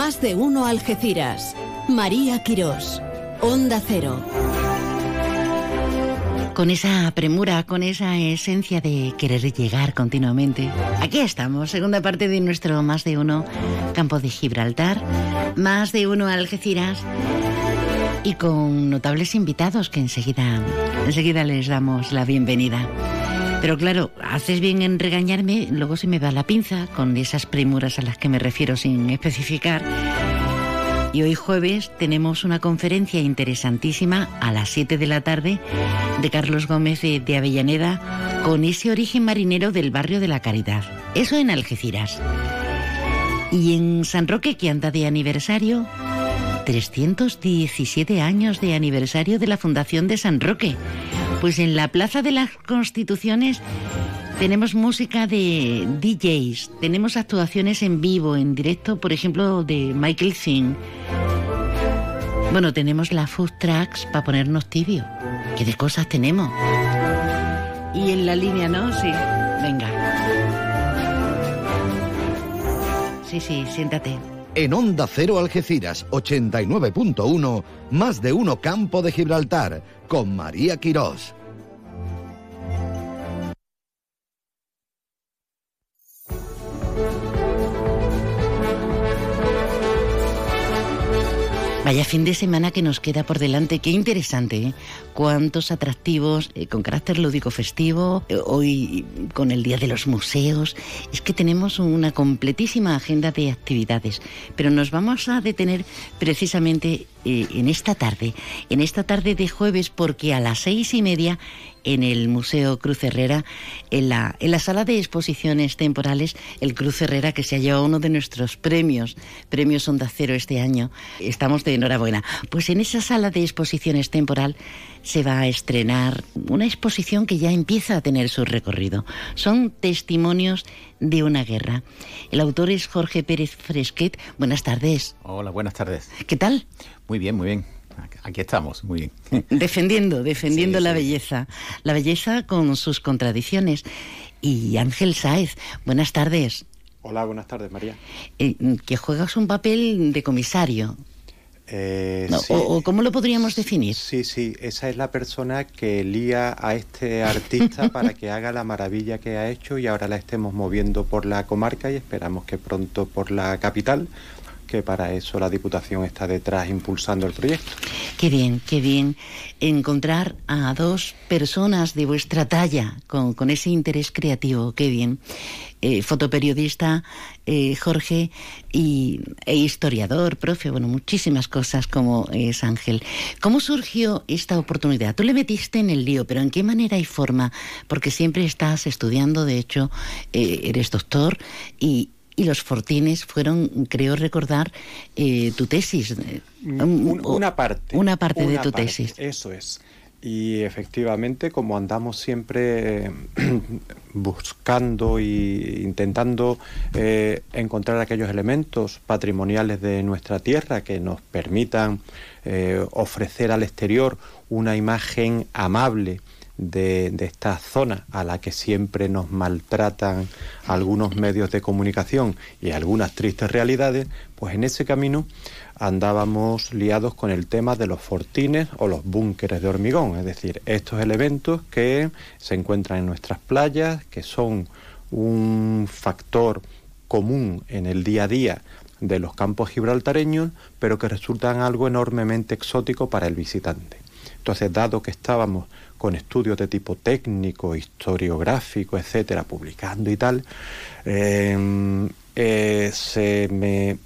Speaker 11: Más de uno Algeciras. María Quirós. Onda Cero.
Speaker 3: con esa premura, con esa esencia de querer llegar continuamente. Aquí estamos, segunda parte de nuestro Más de Uno Campo de Gibraltar, Más de Uno Algeciras y con notables invitados que enseguida, enseguida les damos la bienvenida. Pero claro, haces bien en regañarme, luego se me va la pinza con esas premuras a las que me refiero sin especificar. Y hoy jueves tenemos una conferencia interesantísima a las 7 de la tarde de Carlos Gómez de, de, Avellaneda con ese origen marinero del barrio de la Caridad. Eso en Algeciras. Y en San Roque, que anda de aniversario, 317 años de aniversario de la fundación de San Roque. Pues en la Plaza de las Constituciones tenemos música de DJs, tenemos actuaciones en vivo, en directo, por ejemplo, de Michael Zinn. Bueno, tenemos las food tracks para ponernos tibio. ¿Qué de cosas tenemos? Y en la línea, ¿no? Sí. Venga. Sí, sí, siéntate.
Speaker 7: En Onda Cero Algeciras 89.1, más de uno Campo de Gibraltar, con María Quirós.
Speaker 3: Vaya fin de semana que nos queda por delante, qué interesante, ¿eh? Cuántos atractivos eh, con carácter lúdico festivo, eh, hoy con el Día de los Museos, es que tenemos una completísima agenda de actividades, pero nos vamos a detener precisamente eh, en esta tarde, en esta tarde de jueves, porque a las seis y media en el Museo Cruz Herrera, en la, en la sala de exposiciones temporales, el Cruz Herrera, que se ha llevado uno de nuestros premios, premios Onda Cero este año. Estamos de enhorabuena. Pues en esa sala de exposiciones temporal se va a estrenar una exposición que ya empieza a tener su recorrido. Son testimonios de una guerra. El autor es Jorge Pérez Fresquet. Buenas tardes.
Speaker 49: Hola, buenas tardes.
Speaker 3: ¿Qué tal?
Speaker 49: Muy bien, muy bien. Aquí estamos, muy bien.
Speaker 3: Defendiendo, defendiendo sí, la sí. belleza. La belleza con sus contradicciones. Y Ángel Sáez, buenas tardes.
Speaker 50: Hola, buenas tardes, María.
Speaker 3: Eh, que juegas un papel de comisario.
Speaker 50: Eh,
Speaker 3: no,
Speaker 50: sí.
Speaker 3: o, o, cómo lo podríamos definir?
Speaker 50: Sí, sí, esa es la persona que lía a este artista para que haga la maravilla que ha hecho y ahora la estemos moviendo por la comarca y esperamos que pronto por la capital que para eso la Diputación está detrás impulsando el proyecto.
Speaker 3: Qué bien, qué bien encontrar a dos personas de vuestra talla con, con ese interés creativo, qué bien. Eh, fotoperiodista eh, Jorge y, e historiador, profe, bueno, muchísimas cosas como es Ángel. ¿Cómo surgió esta oportunidad? Tú le metiste en el lío, pero ¿en qué manera y forma? Porque siempre estás estudiando, de hecho, eh, eres doctor y, y los fortines fueron, creo recordar, eh, tu tesis.
Speaker 50: Un, una parte.
Speaker 3: Una parte
Speaker 50: una
Speaker 3: de tu
Speaker 50: parte,
Speaker 3: tesis.
Speaker 50: Eso es. Y efectivamente, como andamos siempre eh, buscando e intentando eh, encontrar aquellos elementos patrimoniales de nuestra tierra que nos permitan eh, ofrecer al exterior una imagen amable de, esta zona a la que siempre nos maltratan algunos medios de comunicación y algunas tristes realidades, pues en ese camino andábamos liados con el tema de los fortines o los búnkeres de hormigón, es decir, estos elementos que se encuentran en nuestras playas, que son un factor común en el día a día de los campos gibraltareños, pero que resultan algo enormemente exótico para el visitante. Entonces, dado que estábamos con estudios de tipo técnico, historiográfico, etcétera, publicando y tal, eh, eh, se me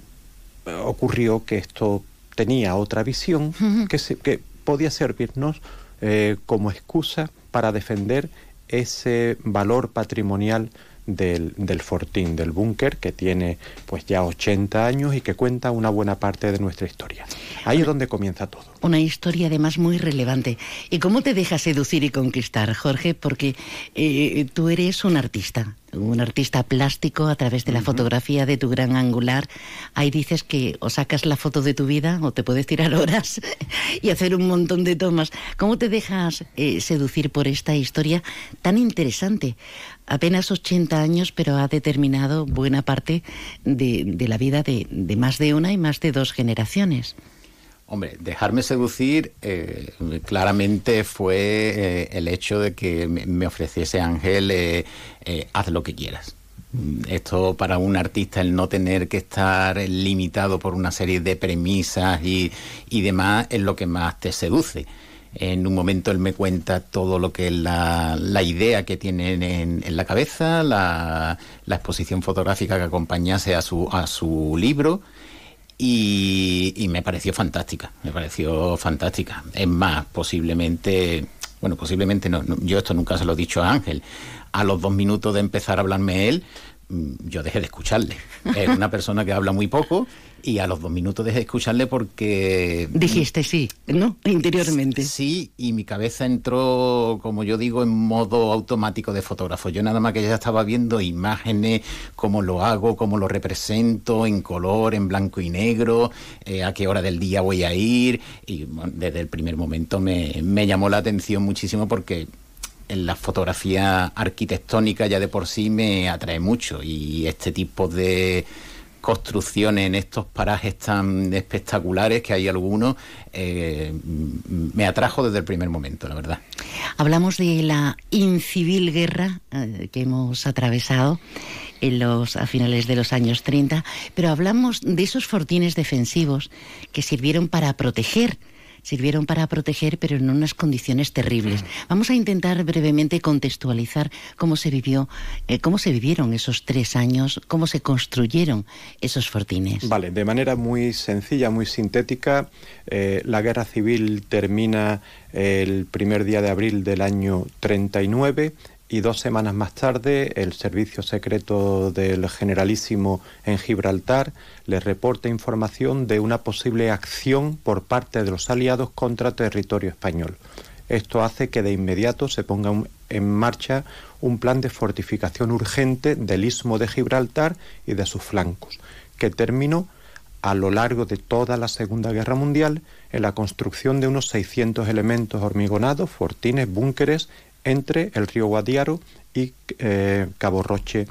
Speaker 50: ocurrió que esto tenía otra visión que, se, que, podía servirnos eh, como excusa para defender ese valor patrimonial del, del, fortín, del búnker, que tiene pues ya 80 años y que cuenta una buena parte de nuestra historia. Ahí es donde comienza todo.
Speaker 3: Una historia además muy relevante. ¿Y cómo te dejas seducir y conquistar, Jorge? Porque eh, tú eres un artista, un artista plástico a través de la uh -huh. fotografía de tu gran angular. Ahí dices que o sacas la foto de tu vida o te puedes tirar horas y hacer un montón de tomas. ¿Cómo te dejas eh, seducir por esta historia tan interesante? Apenas 80 años, pero ha determinado buena parte de, de la vida de, de, más de una y más de dos generaciones.
Speaker 49: Hombre, dejarme seducir eh, claramente fue eh, el hecho de que me, ofreciese Ángel, eh, haz lo que quieras. Esto para un artista, el no tener que estar limitado por una serie de premisas y, demás, es lo que más te seduce. En un momento él me cuenta todo lo que es la, idea que tiene en, en la cabeza, la, la exposición fotográfica que acompañase a su, a su libro y, me pareció fantástica, me pareció fantástica. Es más, posiblemente, bueno, posiblemente no, no, yo esto nunca se lo he dicho a Ángel, a los dos minutos de empezar a hablarme él, mm, yo dejé de escucharle. Es una persona que habla muy poco y a los dos minutos dejé de escucharle porque...
Speaker 3: Dijiste sí, ¿no? Interiormente.
Speaker 49: Sí, y mi cabeza entró, como yo digo, en modo automático de fotógrafo. Yo nada más que ya estaba viendo imágenes, cómo lo hago, cómo lo represento, en color, en blanco y negro, eh, a qué hora del día voy a ir. Y bueno, desde el primer momento me, me llamó la atención muchísimo porque en la fotografía arquitectónica ya de por sí me atrae mucho y este tipo de construcciones en estos parajes tan espectaculares que hay algunos eh, me atrajo desde el primer momento, la verdad.
Speaker 3: Hablamos de la incivil guerra eh, que hemos atravesado en los, a finales de los años 30, pero hablamos de esos fortines defensivos que sirvieron para proteger sirvieron para proteger, pero en unas condiciones terribles. Vamos a intentar brevemente contextualizar cómo se vivió, eh, cómo se vivieron esos tres años, cómo se construyeron esos fortines.
Speaker 50: Vale, de manera muy sencilla, muy sintética, eh, la guerra civil termina el primer día de abril del año 39 y dos semanas más tarde el servicio secreto del generalísimo en Gibraltar le reporta información de una posible acción por parte de los aliados contra territorio español. Esto hace que de inmediato se ponga en marcha un plan de fortificación urgente del istmo de Gibraltar y de sus flancos, que terminó a lo largo de toda la Segunda Guerra Mundial en la construcción de unos 600 elementos hormigonados, fortines, búnkeres entre el río Guadiaro y eh, Cabo Roche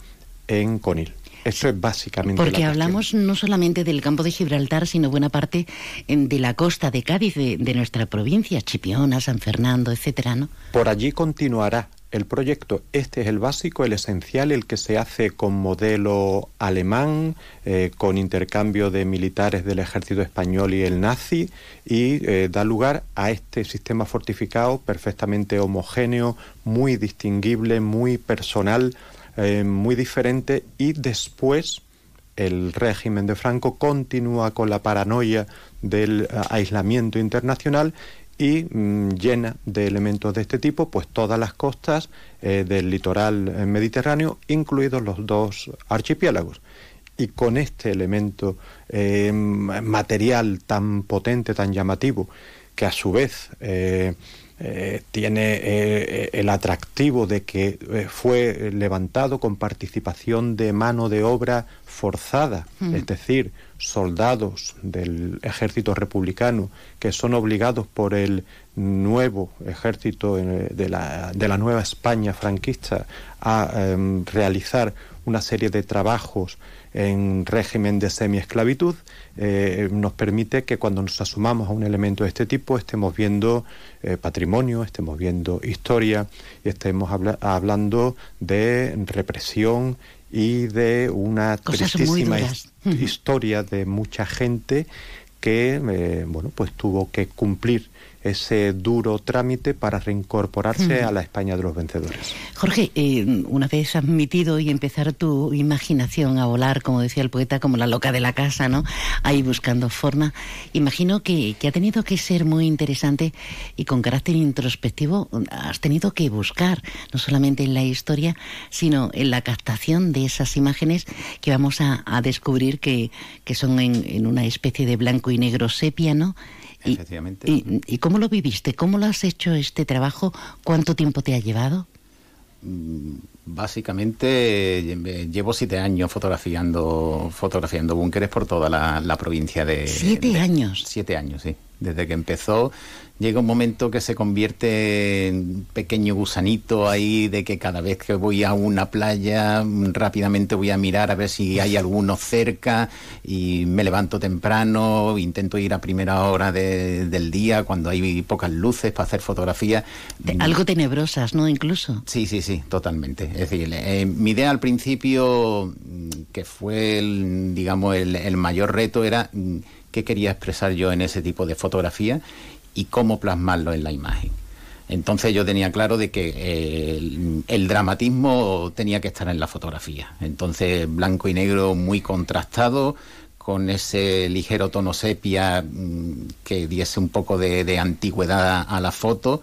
Speaker 50: en Conil. Eso es básicamente.
Speaker 3: Porque
Speaker 50: la
Speaker 3: hablamos no solamente del campo de Gibraltar, sino buena parte de la costa de Cádiz, de, de, nuestra provincia, Chipiona, San Fernando, etcétera, ¿no?
Speaker 50: Por allí continuará el proyecto. Este es el básico, el esencial, el que se hace con modelo alemán, eh, con intercambio de militares del ejército español y el nazi, y eh, da lugar a este sistema fortificado perfectamente homogéneo, muy distinguible, muy personal, eh, muy diferente, y después el régimen de Franco continúa con la paranoia del aislamiento internacional y mmm, llena de elementos de este tipo pues todas las costas eh, del litoral eh, mediterráneo, incluidos los dos archipiélagos. Y con este elemento eh, material tan potente, tan llamativo, que a su vez eh, tiene el atractivo de que fue levantado con participación de mano de obra forzada, mm. es decir, soldados del ejército republicano que son obligados por el nuevo ejército de la, de la nueva España franquista a eh, realizar una serie de trabajos en régimen de semiesclavitud, eh, nos permite que cuando nos asumamos a un elemento de este tipo estemos viendo eh, patrimonio, estemos viendo historia y estemos habla hablando de represión y de una
Speaker 3: Cosas
Speaker 50: tristísima historia de mucha gente que eh, bueno pues tuvo que cumplir ese duro trámite para reincorporarse mm. a la España de los vencedores.
Speaker 3: Jorge, eh, una vez admitido y empezar tu imaginación a volar, como decía el poeta, como la loca de la casa, ¿no? Ahí buscando forma, imagino que, que ha tenido que ser muy interesante y con carácter introspectivo has tenido que buscar, no solamente en la historia, sino en la captación de esas imágenes que vamos a, a descubrir que, que son en, en una especie de blanco y negro sepia, ¿no?
Speaker 49: Y, Efectivamente.
Speaker 3: Y, ¿Y, cómo lo viviste? ¿Cómo lo has hecho este trabajo? ¿Cuánto tiempo te ha llevado?
Speaker 49: Básicamente llevo siete años fotografiando fotografiando búnkeres por toda la, la provincia de...
Speaker 3: ¿Siete
Speaker 49: de,
Speaker 3: años?
Speaker 49: Siete años, sí. Desde que empezó llega un momento que se convierte en pequeño gusanito ahí de que cada vez que voy a una playa rápidamente voy a mirar a ver si hay alguno cerca y me levanto temprano, intento ir a primera hora de- del día cuando hay pocas luces para hacer fotografías.
Speaker 3: Algo tenebrosas, ¿no? Incluso.
Speaker 49: Sí, sí, sí, totalmente. Es decir, eh, mi idea al principio, mm, que fue, el, digamos, el, el mayor reto, era mm, qué quería expresar yo en ese tipo de fotografía y cómo plasmarlo en la imagen. Entonces yo tenía claro de que eh, el, dramatismo tenía que estar en la fotografía. Entonces blanco y negro muy contrastado, con ese ligero tono sepia mm, que diese un poco de, antigüedad a la foto,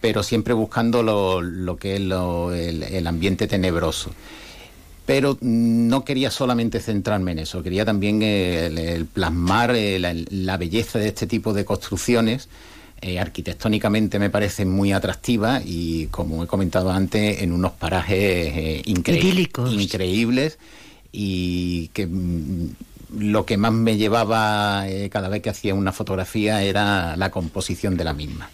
Speaker 49: pero siempre buscando lo, que es el ambiente tenebroso. Pero no quería solamente centrarme en eso, quería también eh, el, el plasmar eh, la, la belleza de este tipo de construcciones. Eh, arquitectónicamente me parecen muy atractivas y, como he comentado antes, en unos parajes eh, increíbles y que mm, lo que más me llevaba eh, cada vez que hacía una fotografía era la composición de la misma.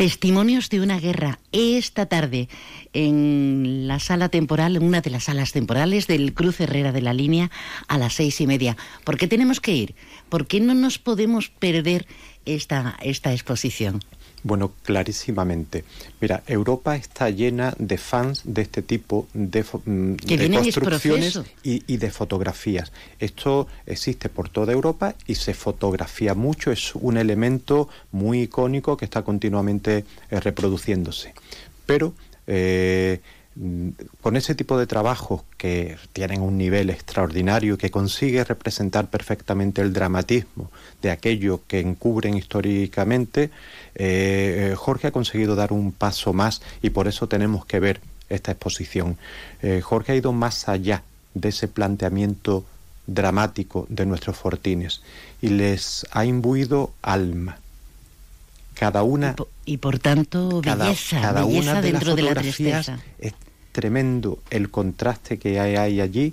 Speaker 3: Testimonios de una guerra esta tarde en la sala temporal, una de las salas temporales del Cruz Herrera de la Línea a las seis y media. ¿Por qué tenemos que ir? ¿Por qué no nos podemos perder esta, esta exposición?
Speaker 50: Bueno, clarísimamente. Mira, Europa está llena de fans de este tipo de, mm, de construcciones y, y de fotografías. Esto existe por toda Europa y se fotografía mucho. Es un elemento muy icónico que está continuamente eh, reproduciéndose. Pero eh, mm, con ese tipo de trabajos que tienen un nivel extraordinario, que consigue representar perfectamente el dramatismo de aquello que encubren históricamente, eh, Jorge ha conseguido dar un paso más y por eso tenemos que ver esta exposición. Eh, Jorge ha ido más allá de ese planteamiento dramático de nuestros fortines y les ha imbuido alma. Cada una
Speaker 3: Y por tanto,
Speaker 50: cada,
Speaker 3: belleza,
Speaker 50: cada
Speaker 3: belleza
Speaker 50: una de
Speaker 3: dentro
Speaker 50: las
Speaker 3: de la tristeza.
Speaker 50: es tremendo el contraste que hay, hay allí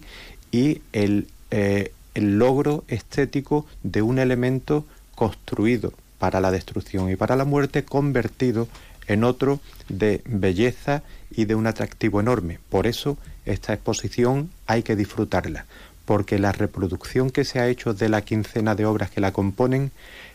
Speaker 50: y el, eh, el logro estético de un elemento construido para la destrucción y para la muerte convertido en otro de belleza y de un atractivo enorme. Por eso esta exposición hay que disfrutarla, porque la reproducción que se ha hecho de la quincena de obras que la componen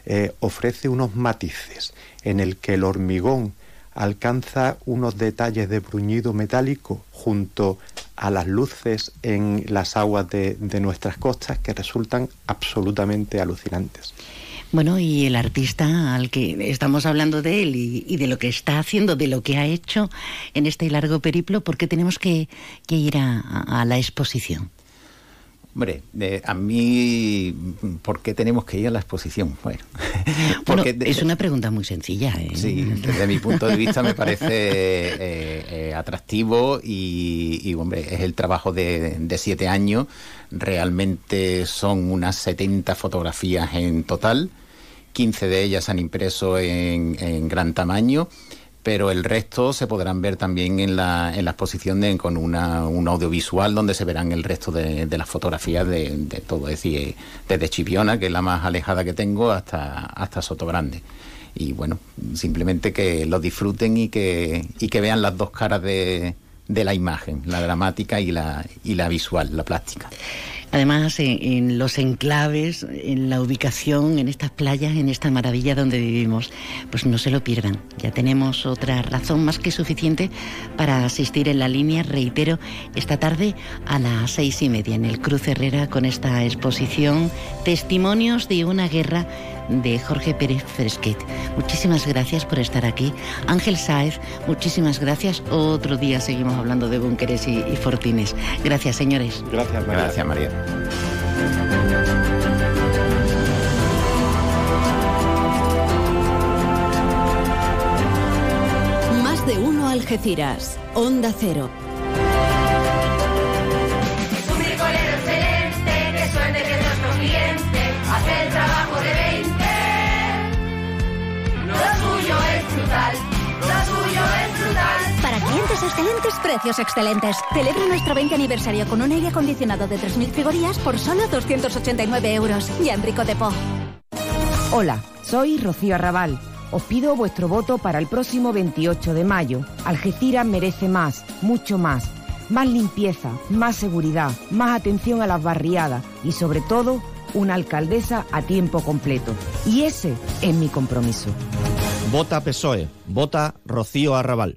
Speaker 50: eh, ofrece unos matices en el que el hormigón alcanza unos detalles de bruñido metálico junto a las luces en las aguas de, de nuestras costas que resultan absolutamente alucinantes.
Speaker 3: Bueno, y el artista al que estamos hablando de él y, y de lo que está haciendo, de lo que ha hecho en este largo periplo, ¿por qué tenemos que, que ir a, la exposición?
Speaker 49: Hombre, eh, a mí, ¿por qué tenemos que ir a la exposición? Bueno, porque
Speaker 3: es una pregunta muy sencilla. ¿eh?
Speaker 49: Sí, desde mi punto de vista me parece eh, eh, atractivo y, y, hombre, es el trabajo de, de siete años. Realmente son unas 70 fotografías en total. 15 de ellas han impreso en, en gran tamaño, pero el resto se podrán ver también en la, en la exposición de- con una, un audiovisual donde se verán el resto de, de las fotografías de, todo, es decir, desde Chipiona, que es la más alejada que tengo, hasta, hasta Sotogrande y bueno, simplemente que lo disfruten y que, y que vean las dos caras de, de la imagen, la dramática y la, y la visual, la plástica.
Speaker 3: Además, en, los enclaves, en la ubicación, en estas playas, en esta maravilla donde vivimos, pues no se lo pierdan. Ya tenemos otra razón más que suficiente para asistir en la línea, reitero, esta tarde a las seis y media en el Cruz Herrera con esta exposición Testimonios de una guerra de Jorge Pérez Fresquet. Muchísimas gracias por estar aquí. Ángel Sáez, muchísimas gracias. Otro día seguimos hablando de búnkeres y, y fortines. Gracias, señores.
Speaker 50: Gracias,
Speaker 49: María. Gracias, María.
Speaker 11: Más de uno Algeciras. Onda Cero.
Speaker 51: Excelentes, precios excelentes. Celebra nuestro 20 aniversario con un aire acondicionado de 3.000 categorías por solo 289 euros. Y Enrico de Po.
Speaker 15: Hola, Soy Rocío Arrabal. Os pido vuestro voto para el próximo 28 de mayo. Algeciras merece más, mucho más. Más limpieza, más seguridad, más atención a las barriadas y sobre todo una alcaldesa a tiempo completo. Y ese es mi compromiso.
Speaker 52: Vota PSOE. Vota Rocío Arrabal.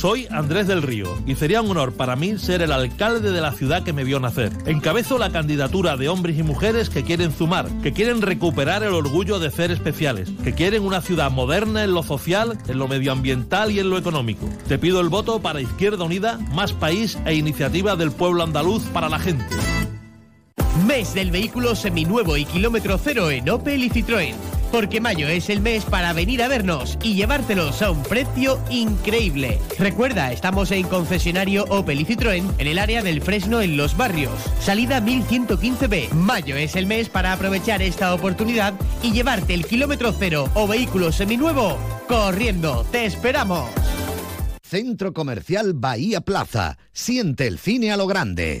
Speaker 22: Soy Andrés del Río y sería un honor para mí ser el alcalde de la ciudad que me vio nacer. Encabezo la candidatura de hombres y mujeres que quieren sumar, que quieren recuperar el orgullo de ser especiales, que quieren una ciudad moderna en lo social, en lo medioambiental y en lo económico. Te pido el voto para Izquierda Unida, Más País e Iniciativa del Pueblo Andaluz para la gente.
Speaker 10: Mes del vehículo seminuevo y kilómetro cero en Opel y Citroën. Porque mayo es el mes para venir a vernos y llevártelos a un precio increíble. Recuerda, estamos en concesionario Opel y Citroën en el área del Fresno en Los Barrios. Salida 1115B. Mayo es el mes para aprovechar esta oportunidad y llevarte el kilómetro cero o vehículo seminuevo corriendo. ¡Te esperamos!
Speaker 7: Centro Comercial Bahía Plaza. Siente el cine a lo grande.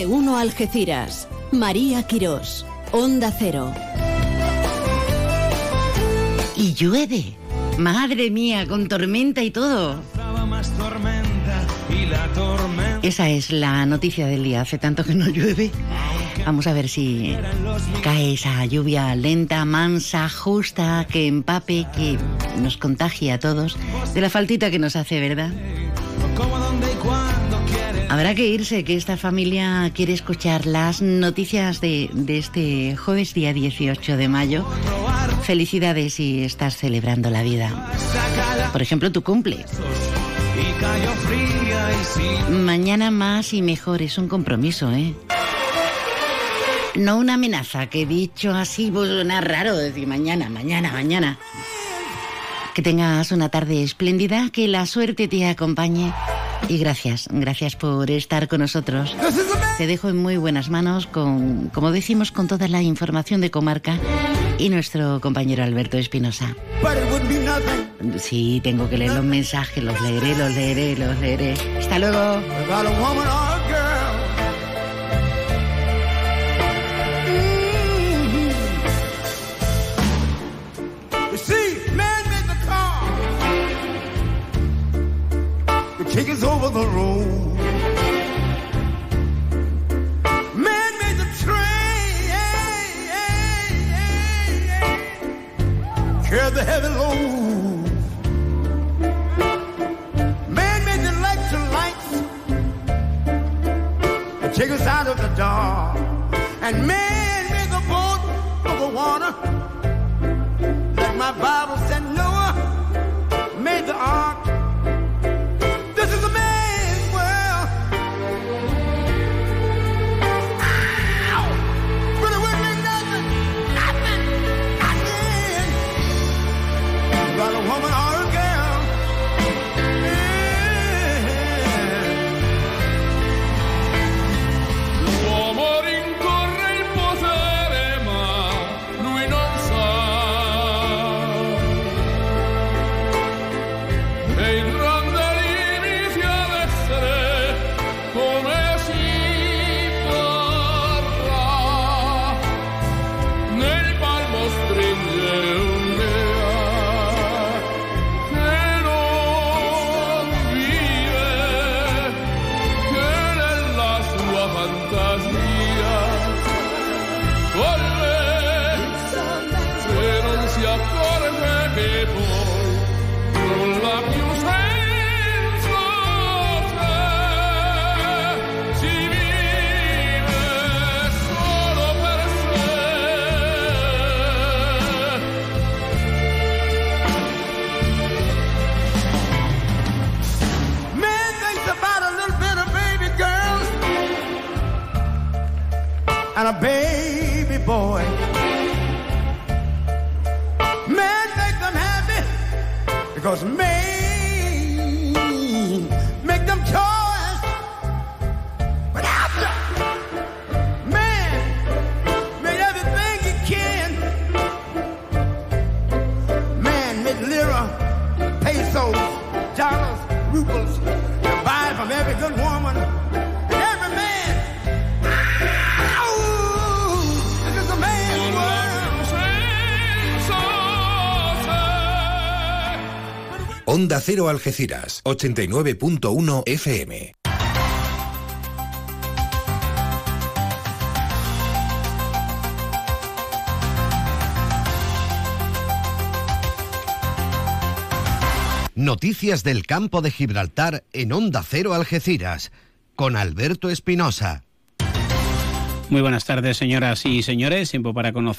Speaker 11: De uno Algeciras. María Quirós. Onda Cero.
Speaker 3: Y llueve. Madre mía, con tormenta y todo.
Speaker 53: más tormenta y la tormenta.
Speaker 3: Esa es la noticia del día. Hace tanto que no llueve. Vamos a ver si cae esa lluvia lenta, mansa, justa, que empape, que nos contagie a todos de la faltita que nos hace, ¿verdad? Habrá que irse, que esta familia quiere escuchar las noticias de, de este jueves día 18 de mayo. Felicidades si estás celebrando la vida. Por ejemplo, tu cumple. Mañana más y mejor es un compromiso, ¿eh? No una amenaza, que dicho así pues suena raro decir mañana, mañana, mañana. Que tengas una tarde espléndida, que la suerte te acompañe. Y gracias, gracias por estar con nosotros. Te dejo en muy buenas manos con, como decimos, con toda la información de comarca y nuestro compañero Alberto Espinosa. Sí, tengo que leer los mensajes, los leeré, los leeré, los leeré. Hasta luego.
Speaker 53: Kick is over the road. Man made the train. Carry the heavy load. Man made the lights that take us out of the dark. And man made the boat of the water. Like my Bible said,
Speaker 44: Onda Cero Algeciras, 89.1 FM.
Speaker 7: Noticias del campo de Gibraltar en Onda Cero Algeciras, con Alberto Espinosa.
Speaker 6: Muy buenas tardes, señoras y señores. Tiempo para conocer.